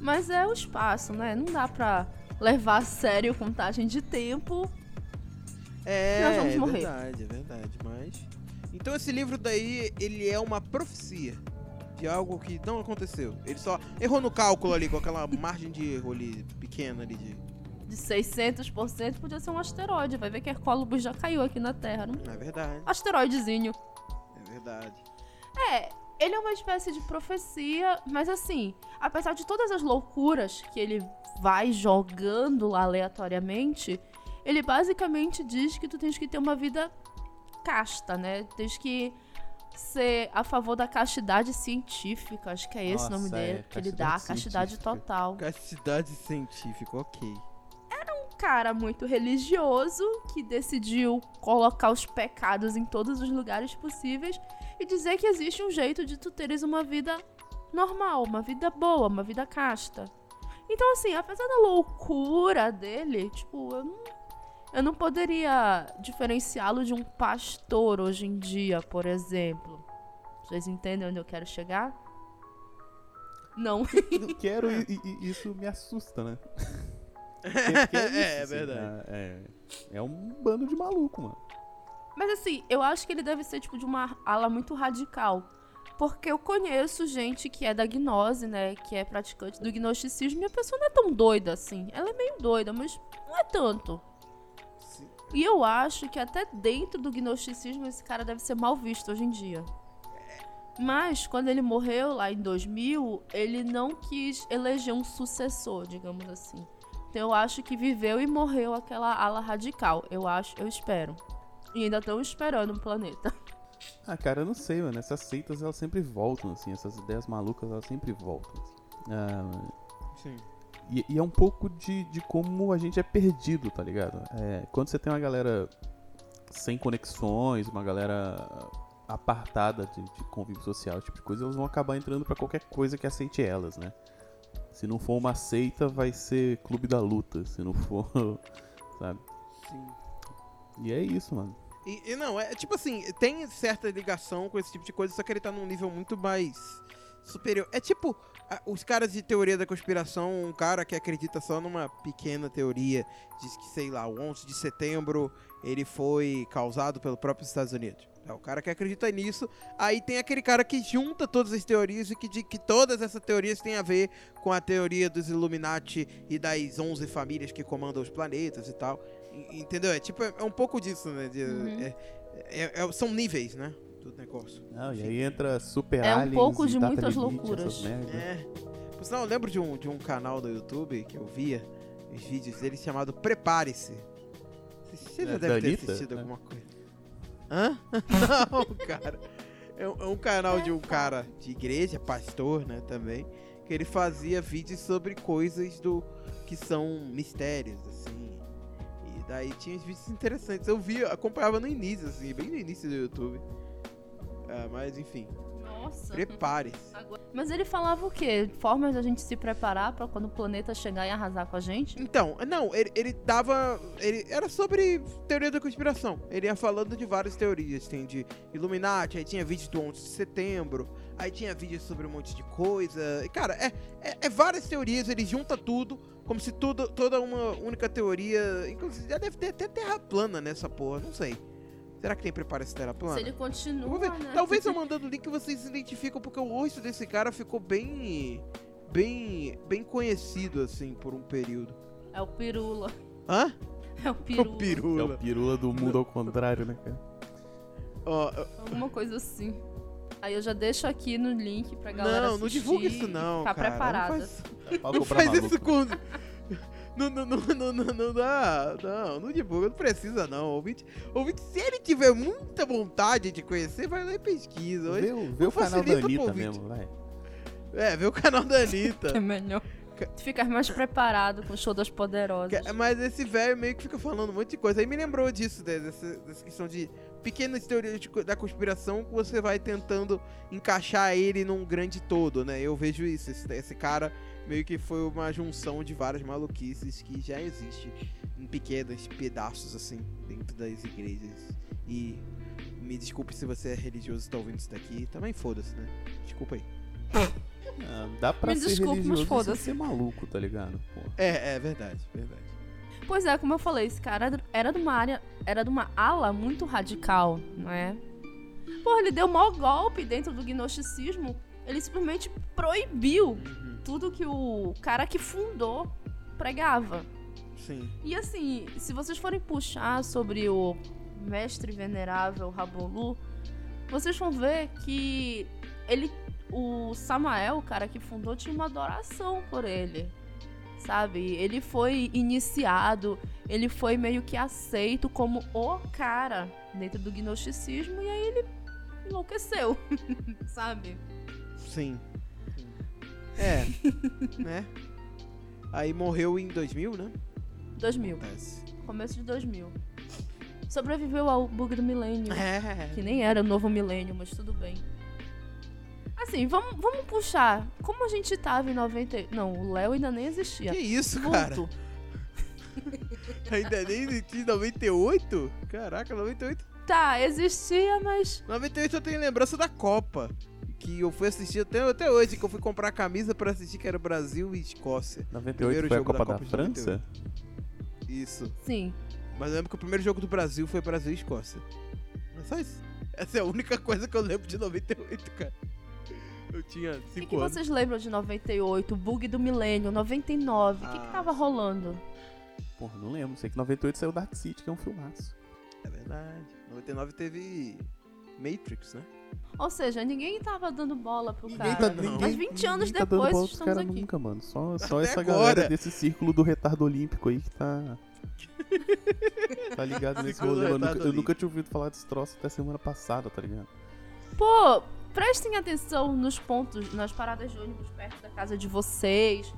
mas é o espaço, né? Não dá pra levar a sério contagem de tempo. É, Nós vamos é morrer. verdade, é verdade, mas... Então esse livro daí, ele é uma profecia de algo que não aconteceu. Ele só errou no cálculo ali, com aquela (laughs) margem de erro ali, pequena ali de... De 600% podia ser um asteroide. Vai ver que Hercólubus já caiu aqui na Terra. Não? É verdade, Asteroidezinho. é verdade. É, ele é uma espécie de profecia, mas assim, apesar de todas as loucuras que ele vai jogando lá aleatoriamente, ele basicamente diz que tu tens que ter uma vida casta, né? Tens que ser a favor da castidade científica, acho que é esse o nome dele, é, que ele castidade dá, castidade científica. total. Castidade científica, ok. Um cara muito religioso que decidiu colocar os pecados em todos os lugares possíveis e dizer que existe um jeito de tu teres uma vida normal, uma vida boa, uma vida casta. Então, assim, apesar da loucura dele, tipo, eu não, eu não poderia diferenciá-lo de um pastor hoje em dia, por exemplo. Vocês entendem onde eu quero chegar? Não. Eu quero e, e- isso me assusta, né? Porque (laughs) É, isso, é assim, verdade. É, é um bando de maluco, mano. Mas assim, eu acho que ele deve ser tipo de uma ala muito radical. Porque eu conheço gente que é da gnose, né? Que é praticante do gnosticismo e a pessoa não é tão doida assim. Ela é meio doida, mas não é tanto. E eu acho que até dentro do gnosticismo esse cara deve ser mal visto hoje em dia. Mas quando ele morreu lá em 2000, ele não quis eleger um sucessor, digamos assim. Então eu acho que viveu e morreu aquela ala radical. Eu acho, eu espero. E ainda estão esperando um planeta. (laughs) Ah, cara, eu não sei, mano. Essas seitas, elas sempre voltam, assim. Essas ideias malucas, elas sempre voltam. assim. Ah, Sim. E, e é um pouco de, de como a gente é perdido, tá ligado? É, quando você tem uma galera sem conexões, uma galera apartada de, de convívio social, esse tipo de coisa, elas vão acabar entrando pra qualquer coisa que aceite elas, né? Se não for uma seita, vai ser clube da luta. Se não for, (laughs) sabe? Sim. E é isso, mano. E, e não, é tipo assim, tem certa ligação com esse tipo de coisa, só que ele tá num nível muito mais superior. É tipo os caras de teoria da conspiração, um cara que acredita só numa pequena teoria, diz que, sei lá, o 11 de setembro ele foi causado pelo próprio Estados Unidos. É o cara que acredita nisso. Aí tem aquele cara que junta todas as teorias e que diz que todas essas teorias têm a ver com a teoria dos Illuminati e das 11 famílias que comandam os planetas e tal. Entendeu? É tipo, é é um pouco disso, né? de- Uhum. é- é- é- são níveis, né? Do negócio. Não, e aí entra super É um pouco de muitas loucuras. É. Por sinal, eu lembro de um, de um canal do YouTube que eu via os vídeos dele chamado Prepare-se. Você já É, deve ter assistido É. alguma coisa. Hã? (laughs) Não, cara. É um, é um canal de um cara de igreja, pastor, né, também, que ele fazia vídeos sobre coisas do que são mistérios, assim. E daí tinha os vídeos interessantes. Eu via, acompanhava no início, assim, bem no início do YouTube. Ah, mas enfim, Nossa. prepare-se. Mas ele falava o quê? Formas da gente se preparar pra quando o planeta chegar e arrasar com a gente? Então, não, ele, ele dava. Ele, era sobre teoria da conspiração. Ele ia falando de várias teorias. Tem de Illuminati, aí tinha vídeos do 11 de setembro, aí tinha vídeos sobre um monte de coisa. E, cara, é, é, é várias teorias, ele junta tudo, como se tudo, toda uma única teoria. Inclusive, já deve ter até terra plana nessa porra, não sei. Será que tem prepara-se terra plana? Se ele continua, né? Talvez eu mandando o link vocês identificam, porque o rosto desse cara ficou bem. Bem. bem conhecido, assim, por um período. É o pirula. Hã? (laughs) É o pirula. O É pirula. o pirula do mundo ao contrário, né, cara? Ó, Alguma coisa assim. Aí eu já deixo aqui no link pra galera não, não assistir divulga isso não, cara. preparada. Não faz, não faz isso com... Não, não, não, (laughs) não, não, não dá. Não, não divulga, não precisa não. Ouvinte, ouvinte, se ele tiver muita vontade de conhecer, vai lá e pesquisa. Vê, o- vê o canal da Anitta mesmo, vai. É, vê o canal da Anitta. (laughs) É melhor. Tu ficas mais preparado com o show das poderosas. Mas esse velho meio que fica falando um monte de coisa. Aí me lembrou disso, dessa, dessa questão de pequenas teorias de da conspiração que você vai tentando encaixar ele num grande todo, né? Eu vejo isso. Esse, esse cara meio que foi uma junção de várias maluquices que já existe em pequenos pedaços, assim, dentro das igrejas. E me desculpe se você é religioso e tá ouvindo isso daqui. Também foda-se, né? Desculpa aí. Ah, dá pra Me ser desculpa, mas religioso sem foda-se. ser maluco, tá ligado? Pô. É, é verdade, verdade. Pois é, como eu falei, esse cara era- era de uma área, era de uma ala muito radical, não é? Pô, ele deu o maior golpe dentro do gnosticismo. Ele simplesmente proibiu Uhum. Tudo que o cara que fundou pregava. Sim. E assim, se vocês forem puxar sobre o mestre venerável Rabolu, vocês vão ver que ele, o Samael, o cara que fundou, tinha uma adoração por ele. Sabe? Ele foi iniciado, ele foi meio que aceito como o cara dentro do gnosticismo e aí ele enlouqueceu, (laughs) sabe? Sim. É, (laughs) né? Aí morreu em 2000, né? 2000, Acontece. começo de 2000. Sobreviveu ao bug do milênio. É. Que nem era o novo milênio, mas tudo bem. Assim, vamos, vamos puxar. Como a gente tava em 90. Não, o Léo ainda nem existia. Que isso, cara? Vulto. (laughs) Ainda nem existia em 98? Caraca, 98. Tá, existia, mas. 98 eu tenho lembrança da Copa. Que eu fui assistir até, até hoje, que eu fui comprar a camisa pra assistir, que era Brasil e Escócia. 98 Primeiro foi a jogo da Copa da, Copa de França? Isso. Sim. Mas eu lembro que o primeiro jogo do Brasil foi Brasil e Escócia. É só isso. Essa é a única coisa que eu lembro de 98, cara. Eu tinha O que, 5 que anos. vocês lembram de 98? Bug do milênio, 99? O que, que Ah, tava rolando? Porra, não lembro. Sei que 98 saiu Dark City, que é um filmaço. É verdade. 99 teve Matrix, né? Ou seja, ninguém tava dando bola pro Ninguém cara. tá- ninguém- Mas 20 anos Ninguém tá dando depois bola pros estamos caras aqui. nunca, mano. Só, só Até essa agora. galera desse círculo do retardo olímpico aí que tá. tá ligado nesse rolê. Eu nunca, retardo eu nunca tinha ouvido falar desse troço até semana passada, tá ligado? Pô, prestem atenção nos pontos, nas paradas de ônibus perto da casa de vocês,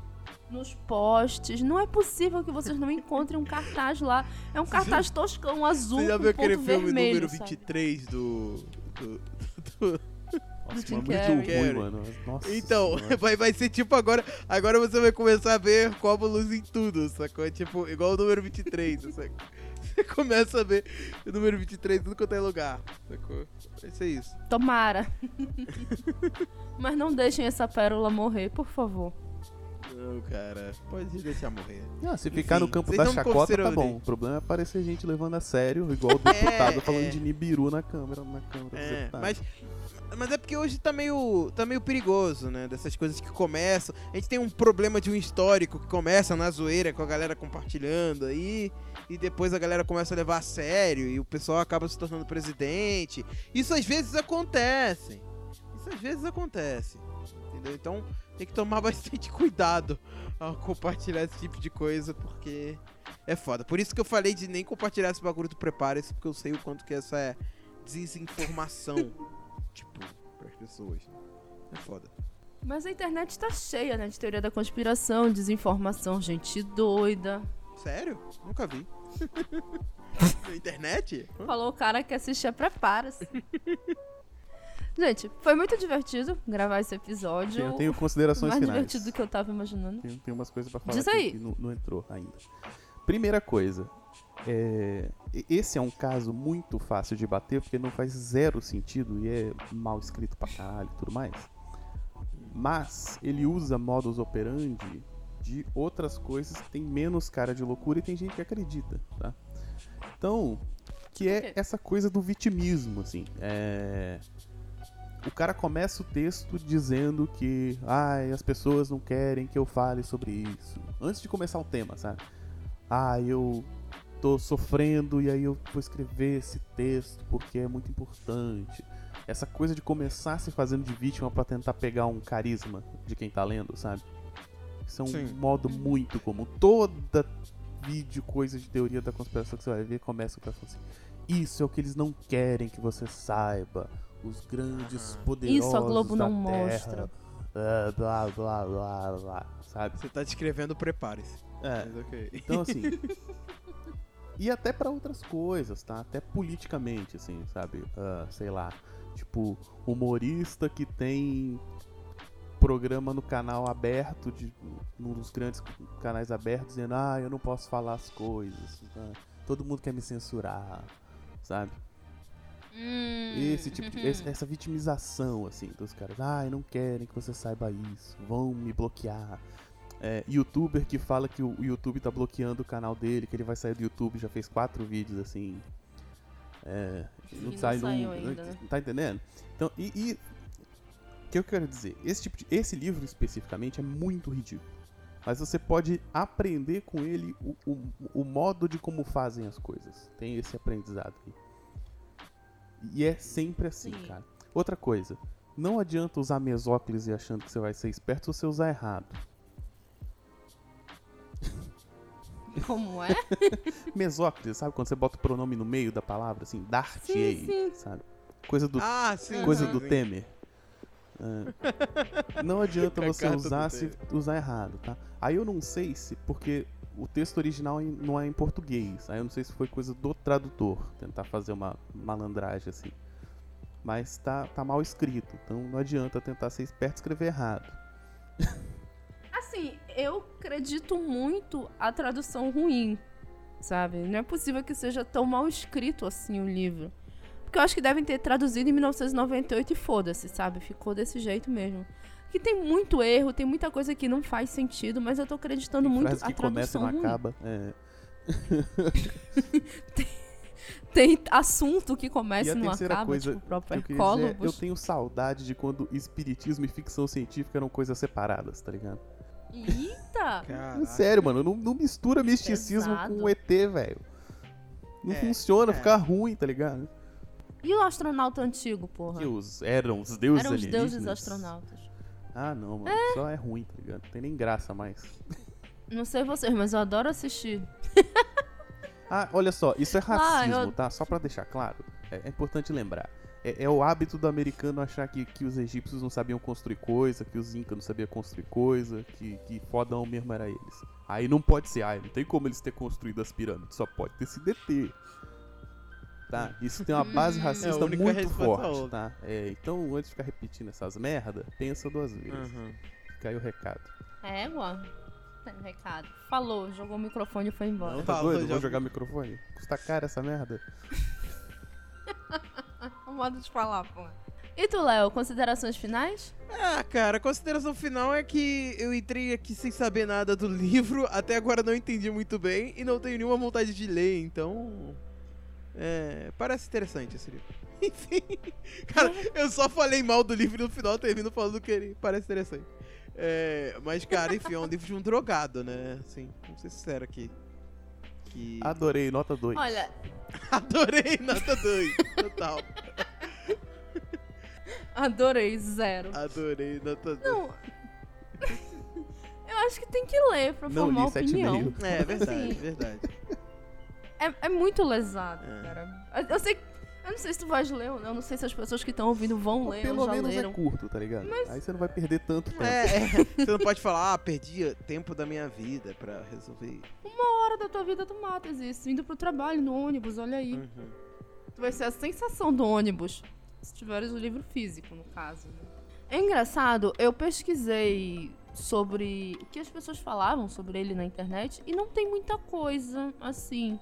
nos postes. Não é possível que vocês não encontrem um cartaz lá. É um cartaz toscão azul Você já com viu aquele ponto filme vermelho, número sabe? 23 do. do- do- Nossa, Jim mas Carrey. muito ruim, mano. Nossa Então, senhora. (laughs) vai, vai ser tipo agora. Agora você vai começar a ver luz em tudo, sacou? Tipo, igual o número 23, (laughs) sacou? Você começa a ver o número 23 em tudo quanto é lugar, sacou? Vai ser isso. Tomara. (laughs) Mas não deixem essa pérola morrer, por favor. Não, cara. Pode deixar morrer. Não, se ficar no campo da chacota, tá bom. O problema é aparecer gente levando a sério, igual o (laughs) deputado É, falando é. de Nibiru na câmera, na câmera É, mas, mas é porque hoje tá meio, tá meio perigoso, né? Dessas coisas que começam. A gente tem um problema de um histórico que começa na zoeira com a galera compartilhando aí. E depois a galera começa a levar a sério e o pessoal acaba se tornando presidente. Isso às vezes acontece. Isso às vezes acontece. Entendeu? Então tem que tomar (laughs) bastante cuidado ao compartilhar esse tipo de coisa, porque é foda. Por isso que eu falei de nem compartilhar esse bagulho do Prepare-se, porque eu sei o quanto que essa é desinformação, (laughs) tipo, pras pessoas. É foda. Mas a internet tá cheia, né? De teoria da conspiração, desinformação, gente doida. Sério? Nunca vi. (laughs) Na internet? Falou o cara que assistia Prepara-se. Gente, foi muito divertido gravar esse episódio. Eu tenho considerações mais finais. divertido do que eu tava imaginando. Tem, tem umas coisas pra falar Diz aí. que não, não entrou ainda. Primeira coisa, é, esse é um caso muito fácil de bater porque não faz zero sentido e é mal escrito pra caralho e tudo mais. Mas ele usa modus operandi de outras coisas que tem menos cara de loucura e tem gente que acredita, tá? Então, que é essa coisa do vitimismo, assim. É, o cara começa o texto dizendo que ai, as pessoas não querem que eu fale sobre isso. Antes de começar o tema, sabe? Ah, eu tô sofrendo e aí eu vou escrever esse texto porque é muito importante. Essa coisa de começar se fazendo de vítima pra tentar pegar um carisma de quem tá lendo, sabe? Isso é um Sim. modo muito comum. Toda vídeo, coisa de teoria da conspiração que você vai ver, começa com assim. Isso é o que eles não querem que você saiba. Os grandes poderosos Isso a Globo da não Terra, mostra. ah, blá, blá, blá, blá, sabe? Você tá descrevendo, prepare-se. É, Mas ok. então assim... (laughs) e até pra outras coisas, tá? Até politicamente, assim, sabe? Ah, sei lá, tipo, humorista que tem programa no canal aberto, de, num dos grandes canais abertos, dizendo, ah, eu não posso falar as coisas, ah, todo mundo quer me censurar, sabe? Hum, Esse tipo de, uhum. essa vitimização, assim, dos caras. Ai, não querem que você saiba isso. Vão me bloquear. É, youtuber que fala que o YouTube tá bloqueando o canal dele, que ele vai sair do YouTube, já fez quatro vídeos, assim. É, não não sai num- ainda, né? Tá entendendo? Então, e. e o que eu quero dizer? Esse, tipo de, esse livro especificamente é muito ridículo. Mas você pode aprender com ele o, o, o modo de como fazem as coisas. Tem esse aprendizado aí. E é sempre assim, Sim. cara. Outra coisa, não adianta usar mesóclise achando que você vai ser esperto se você usar errado. (laughs) Como é? (laughs) Mesóclise, sabe quando você bota o pronome no meio da palavra, assim, sim. sabe? Coisa do, Ah, sim. coisa sim, do sim. Temer. É. Não (laughs) adianta você usar se usar errado, tá? Aí eu não sei se, porque o texto original não é em português, aí eu não sei se foi coisa do tradutor, tentar fazer uma malandragem assim. Mas tá, tá mal escrito, então não adianta tentar ser esperto e escrever errado. (laughs) Assim, eu acredito muito a tradução ruim, sabe? Não é possível que seja tão mal escrito assim o livro. Porque eu acho que devem ter traduzido em 1998 e foda-se, sabe? Ficou desse jeito mesmo. Que tem muito erro, tem muita coisa que não faz sentido, mas eu tô acreditando Tem muito frase a que começa e não ruim. acaba. É. (laughs) Tem assunto que E começa a e não acaba, coisa tipo o próprio que eu dizer é, eu tenho saudade de quando espiritismo e ficção científica eram coisas separadas, tá ligado? Eita! (laughs) Caraca. Sério, mano, não, não mistura misticismo Pesado. com o ET, velho. Não É, funciona, é. fica ruim, tá ligado? E o astronauta antigo, porra? Que os, eram os deuses Eram os deuses astronautas. Ah, não, mano, só é ruim, tá ligado? Não tem nem graça mais. (laughs) Não sei vocês, mas eu adoro assistir. (laughs) Ah, olha só, isso é racismo, eu- tá? Só pra deixar claro. É, é importante lembrar. É, é o hábito do americano achar que, que os egípcios não sabiam construir coisa, que os incas não sabiam construir coisa, que, que fodão mesmo era eles. Aí não pode ser, ah, não tem como eles ter construído as pirâmides, só pode ter sido ET. Tá? Isso tem uma (laughs) base É, racista única muito forte, tá? É, então, antes de ficar repetindo essas merda, pensa duas vezes. Uhum. Fica aí o recado. Égua. Tem um recado. Falou, jogou o microfone e foi embora. Não, tá Falou, doido? já- Vou jogar microfone? Custa caro essa merda? O (laughs) modo de falar, pô. E tu, Léo, considerações finais? Ah, cara, a consideração final é que eu entrei aqui sem saber nada do livro, (laughs) até agora não entendi muito bem e não tenho nenhuma vontade de ler, então. É. Parece interessante esse livro. (laughs) Enfim. Cara, eu só falei mal do livro e no final termino falando que ele parece interessante. É, mas, cara, enfim, é um livro de um drogado, né? Assim, vamos ser sincero aqui. Que. Adorei, nota 2. Olha, (laughs) Adorei nota 2. Total. adorei, zero. Adorei nota 2. Não. Eu acho que tem que ler pra Não formar li, opinião. É verdade, Sim. verdade. É, é muito lesado, É. cara. Eu- sei. Eu não sei se tu vais ler ou não. Eu não sei se as pessoas que estão ouvindo vão ler Pelo ou já menos leram. é curto, tá ligado? Aí você não vai perder tanto tempo. É, é, (laughs) você não pode falar, ah, perdi tempo da minha vida pra resolver. Uma hora da tua vida tu matas isso. Indo pro trabalho, no ônibus, olha aí. Uhum. Tu vai ser a sensação do ônibus. Se tiveres o livro físico, no caso. né? É engraçado, eu pesquisei sobre o que as pessoas falavam sobre ele na internet e não tem muita coisa assim.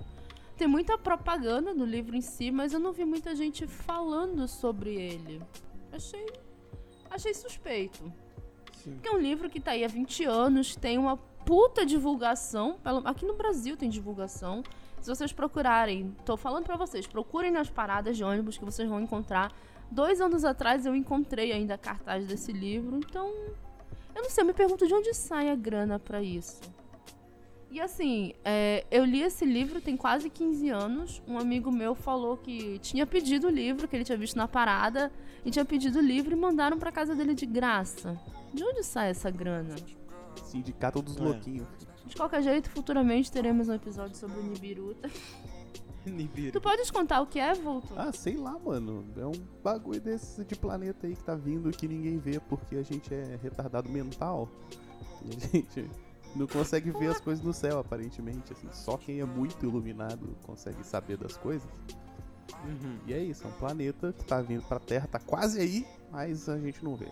Tem muita propaganda no livro em si, mas eu não vi muita gente falando sobre ele. Achei, achei suspeito. Sim. Porque é um livro que tá aí há 20 anos, tem uma puta divulgação. pelo- Aqui no Brasil tem divulgação. Se vocês procurarem, tô falando pra vocês, procurem nas paradas de ônibus que vocês vão encontrar. Dois anos atrás eu encontrei ainda a cartaz desse livro, então. Eu não sei, eu me pergunto de onde sai a grana pra isso. E assim, é, eu li esse livro tem quase 15 anos. Um amigo meu falou que tinha pedido o livro, que ele tinha visto na parada, e tinha pedido o livro e mandaram pra casa dele de graça. De onde sai essa grana? Sindicar todos os É. louquinhos. De qualquer jeito, futuramente teremos um episódio sobre o Nibiruta. (laughs) Nibiru. Tu podes contar o que é, Vulto? Ah, sei lá, mano. É um bagulho desse de planeta aí que tá vindo que ninguém vê porque a gente é retardado mental. E (laughs) a gente não consegue ver as coisas no céu, aparentemente. Assim, só quem é muito iluminado consegue saber das coisas. Uhum. E é isso, é um planeta que tá vindo pra Terra, tá quase aí, mas a gente não vê.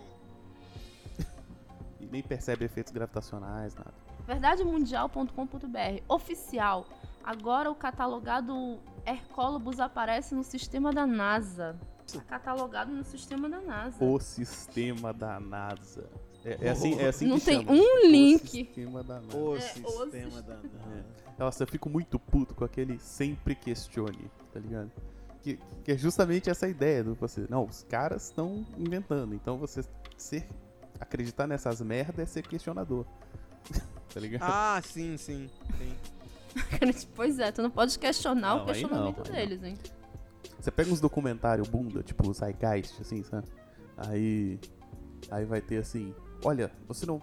(laughs) e nem percebe efeitos gravitacionais, nada. Verdademundial.com.br Oficial. Agora o catalogado Hercólobus aparece no sistema da NASA. Tá catalogado no sistema da NASA. O sistema da NASA. É, é assim, é assim Não que tem chama. um O link. sistema da NASA. O É, o sistema da É. Nossa, eu fico muito puto com aquele sempre questione, tá ligado? Que, que é justamente essa ideia do você. Não, os caras estão inventando, então você ser, acreditar nessas merdas é ser questionador. (laughs) tá ligado? Ah, sim, sim. sim. (laughs) pois é, tu não pode questionar Não, o questionamento não, deles, hein? Você pega uns documentários bunda, tipo Zeitgeist, assim, sabe? Aí. Aí vai ter assim: olha, você não.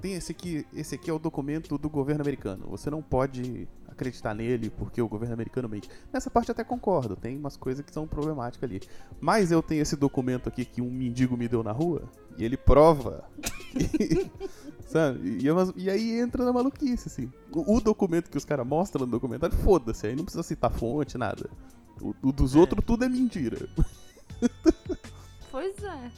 Tem esse aqui, esse aqui é o documento do governo americano. Você não pode acreditar nele porque o governo americano mente. Nessa parte eu até concordo, tem umas coisas que são problemáticas ali. Mas eu tenho esse documento aqui que um mendigo me deu na rua e ele prova. (laughs) Sabe? E, é umas- e aí entra na maluquice, assim. O, o documento que os caras mostram no documentário, foda-se, aí não precisa citar fonte, nada. O, o dos outros tudo é mentira. Pois é.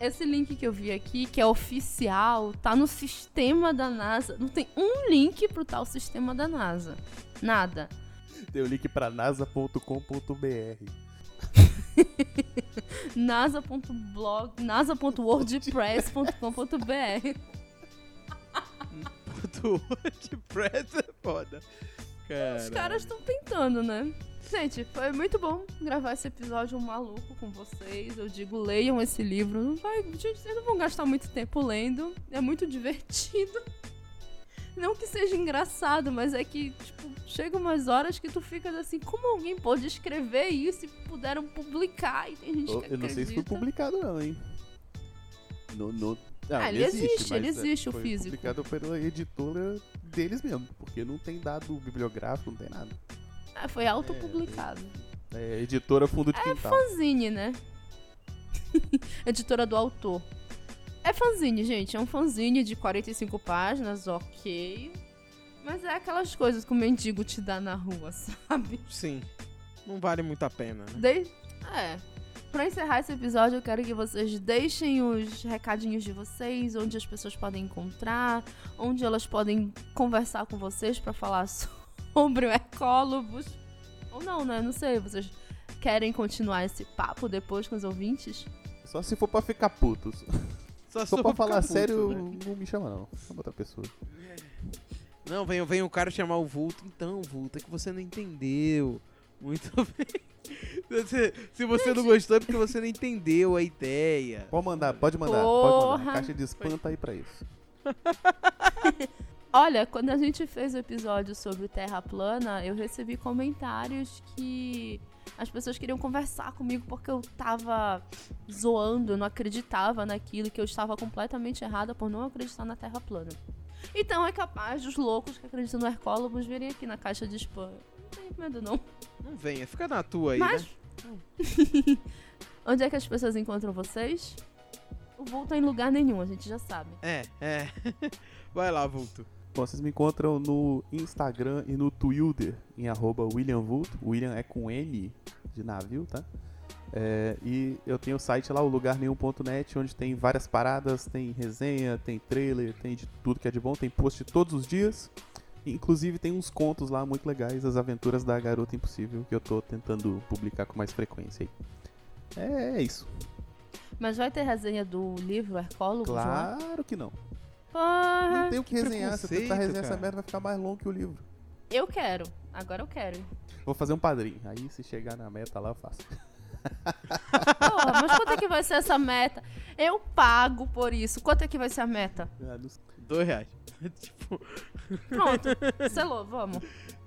Esse link que eu vi aqui, que é oficial, tá no sistema da NASA. Não tem um link pro tal sistema da NASA. Nada. Tem o link pra nasa.com.br. (laughs) nasa.blog, nasa.wordpress.com.br. Do (laughs) WordPress é foda. Cara. Os caras estão tentando, né? Gente, foi muito bom gravar esse episódio maluco com vocês. Eu digo, leiam esse livro. Não vai, gente, vocês não vão gastar muito tempo lendo. É muito divertido. Não que seja engraçado, mas é que, tipo, chega umas horas que tu fica assim, como alguém pode escrever isso e puderam publicar? E tem gente Eu, que eu não sei se foi acredita. publicado, não, hein? No, no... Não, Ah, ele existe, ele mas, é, existe, o foi físico. publicado pela editora deles mesmo, porque não tem dado bibliográfico, não tem nada. Ah, foi autopublicado. É editora Fundo de Quintal. fanzine, né? (laughs) Editora do autor. É fanzine, gente. É um fanzine de 45 páginas, ok. Mas é aquelas coisas que o mendigo te dá na rua, (laughs) sabe? Sim. Não vale muito a pena, né? De... É. Pra encerrar esse episódio, eu quero que vocês deixem os recadinhos de vocês, onde as pessoas podem encontrar, onde elas podem conversar com vocês pra falar (laughs) sobre (laughs) o Ecólobos. Ou não, né? Não sei. Vocês querem continuar esse papo depois com os ouvintes? Só se for pra ficar puto. (laughs) Só Se for pra falar ficar puto, sério, né? não me chama não. Chama outra pessoa. Não, vem, vem o cara chamar o Vulto. Então, Vulto, é que você não entendeu. Muito (laughs) bem. Se, se você não gostou é porque você não entendeu a ideia. Pode mandar, pode mandar, pode Porra. mandar. Caixa de spam tá aí pra isso. Olha, quando a gente fez o episódio sobre Terra plana, eu recebi comentários que as pessoas queriam conversar comigo porque eu tava zoando, eu não acreditava naquilo, que eu estava completamente errada por não acreditar na Terra plana. Então é capaz dos loucos que acreditam no Hercólogos virem aqui na caixa de spam. Não tenho medo, não. Não venha, fica na tua aí, Mas. né? (laughs) Onde é que as pessoas encontram vocês? O voo tá em lugar nenhum, a gente já sabe. É, é. (laughs) Vai lá, Vulto. Bom, vocês me encontram no Instagram e no Twitter em arroba William. William é com N de navio, tá? É, e eu tenho o site lá, o lugarnenhum.net, onde tem várias paradas, tem resenha, tem trailer, tem de tudo que é de bom, tem post todos os dias. Inclusive tem uns contos lá muito legais, as aventuras da Garota Impossível, que eu tô tentando publicar com mais frequência aí. É, é isso. Mas vai ter resenha do livro Hercólogos lá? Claro que não. Porra, Não tem o que, que resenhar, se eu tentar resenhar essa cara. merda vai ficar mais longo que o livro. Eu quero. Agora eu quero. Vou fazer um padrinho. Aí se chegar na meta lá eu faço. (laughs) Porra, mas quanto é que vai ser essa meta? Eu pago por isso. Quanto é que vai ser a meta? Ah. Dois reais. (laughs) tipo, Pronto. (laughs) Selou, vamos.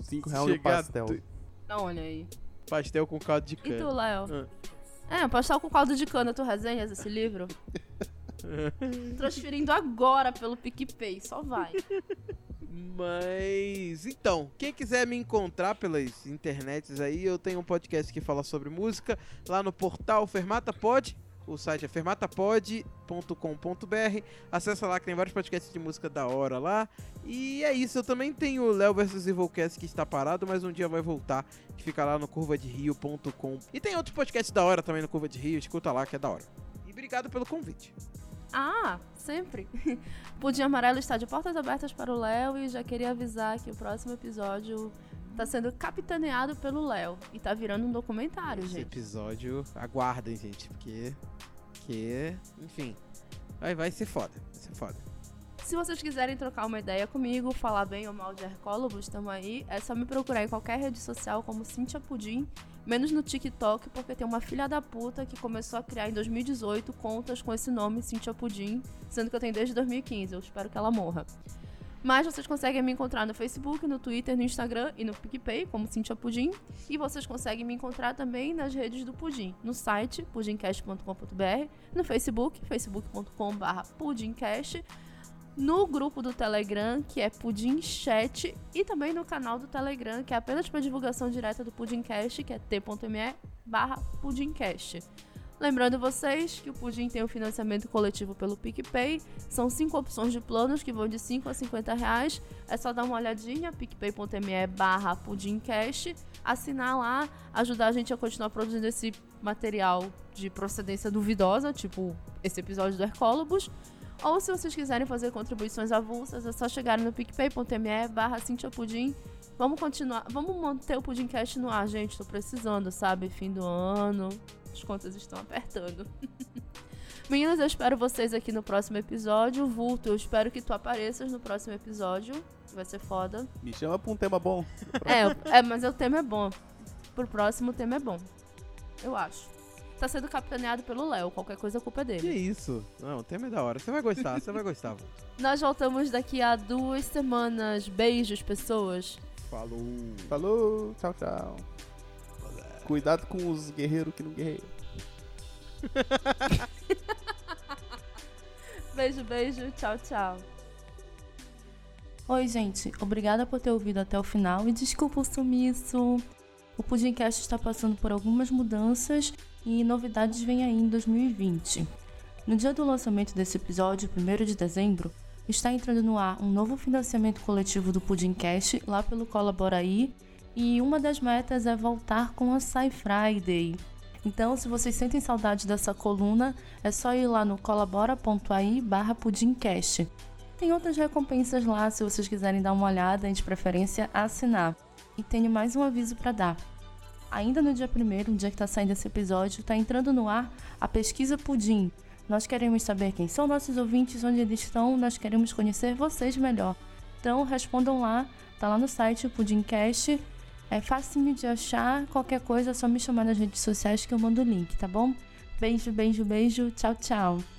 Cinco reais no pastel. do- Olha aí. pastel com caldo de E tu, cana. Léo? Ah. É, pastel com caldo de cana, tu resenhas esse livro? Transferindo agora pelo PicPay, só vai. Mas então, quem quiser me encontrar pelas internets aí, eu tenho um podcast que fala sobre música lá no portal Fermata Pod. O site é fermatapod.com.br. Acessa lá que tem vários podcasts de música da hora lá. E é isso, eu também tenho o Léo vs Evilcast que está parado, mas um dia vai voltar, que fica lá no curvaderio.com. E tem outros podcasts da hora também no Curva de Rio, escuta lá que é da hora. E obrigado pelo convite. Ah, sempre. (laughs) Pudim Amarelo está de portas abertas para o Léo e já queria avisar que o próximo episódio tá sendo capitaneado pelo Léo e tá virando um documentário, Esse gente. episódio, aguardem, gente, porque. Que. Enfim. Vai, vai ser foda. Vai ser foda. Se vocês quiserem trocar uma ideia comigo, falar bem ou mal de Hercólogos, estamos aí. É só me procurar em qualquer rede social como Cintia Pudim, menos no TikTok, porque tem uma filha da puta que começou a criar em 2018 contas com esse nome, Cintia Pudim, sendo que eu tenho desde 2015. Eu espero que ela morra. Mas vocês conseguem me encontrar no Facebook, no Twitter, no Instagram e no PicPay, como Cintia Pudim. E vocês conseguem me encontrar também nas redes do Pudim, no site pudimcast.com.br, no Facebook, facebook.com.br pudimcast, no grupo do Telegram, que é Pudim Chat, e também no canal do Telegram, que é apenas para divulgação direta do Pudimcast, que é t.me barra Pudimcast. Lembrando vocês que o Pudim tem o financiamento coletivo pelo PicPay. São cinco opções de planos que vão de 5 a 50 reais. É só dar uma olhadinha, picpay.me barra pudimcast, assinar lá, ajudar a gente a continuar produzindo esse material de procedência duvidosa, tipo esse episódio do Hercólogos. Ou se vocês quiserem fazer contribuições avulsas, é só chegar no picpay.me barra. Vamos continuar, vamos manter o Pudimcast no ar, gente. Tô precisando, sabe? Fim do ano, as contas estão apertando. (laughs) Meninas, eu espero vocês aqui no próximo episódio. Vulto, eu espero que tu apareças no próximo episódio. Vai ser foda. Me chama pra um tema bom. É, é, mas o tema é bom. Pro próximo o tema é bom. Eu acho. Tá sendo capitaneado pelo Léo. Qualquer coisa a culpa é Que dele. isso? Não, o tema é da hora. Você vai gostar, você vai gostar. vô. (laughs) Nós voltamos daqui a duas semanas. Beijos, pessoas. Falou. Falou, tchau, tchau. Cuidado com os guerreiros que não guerreiam. (laughs) Beijo, beijo. Tchau, tchau. Oi, gente. Obrigada por ter ouvido até o final e desculpa o sumiço. O Pudimcast está passando por algumas mudanças e novidades vêm aí em 2020. No dia do lançamento desse episódio, 1 de dezembro, está entrando no ar um novo financiamento coletivo do Pudimcast lá pelo Colaboraí e uma das metas é voltar com a Sci Friday. Então, se vocês sentem saudade dessa coluna, é só ir lá no colabora.ai barra pudimcast. Tem outras recompensas lá se vocês quiserem dar uma olhada e de preferência assinar. E tenho mais um aviso para dar. Ainda no dia 1 dia que está saindo esse episódio, está entrando no ar a pesquisa Pudim. Nós queremos saber quem são nossos ouvintes, onde eles estão, nós queremos conhecer vocês melhor. Então respondam lá, tá lá no site o Pudimcast. É facinho de achar, qualquer coisa é só me chamar nas redes sociais que eu mando o link, tá bom? Beijo, beijo, beijo, tchau, tchau.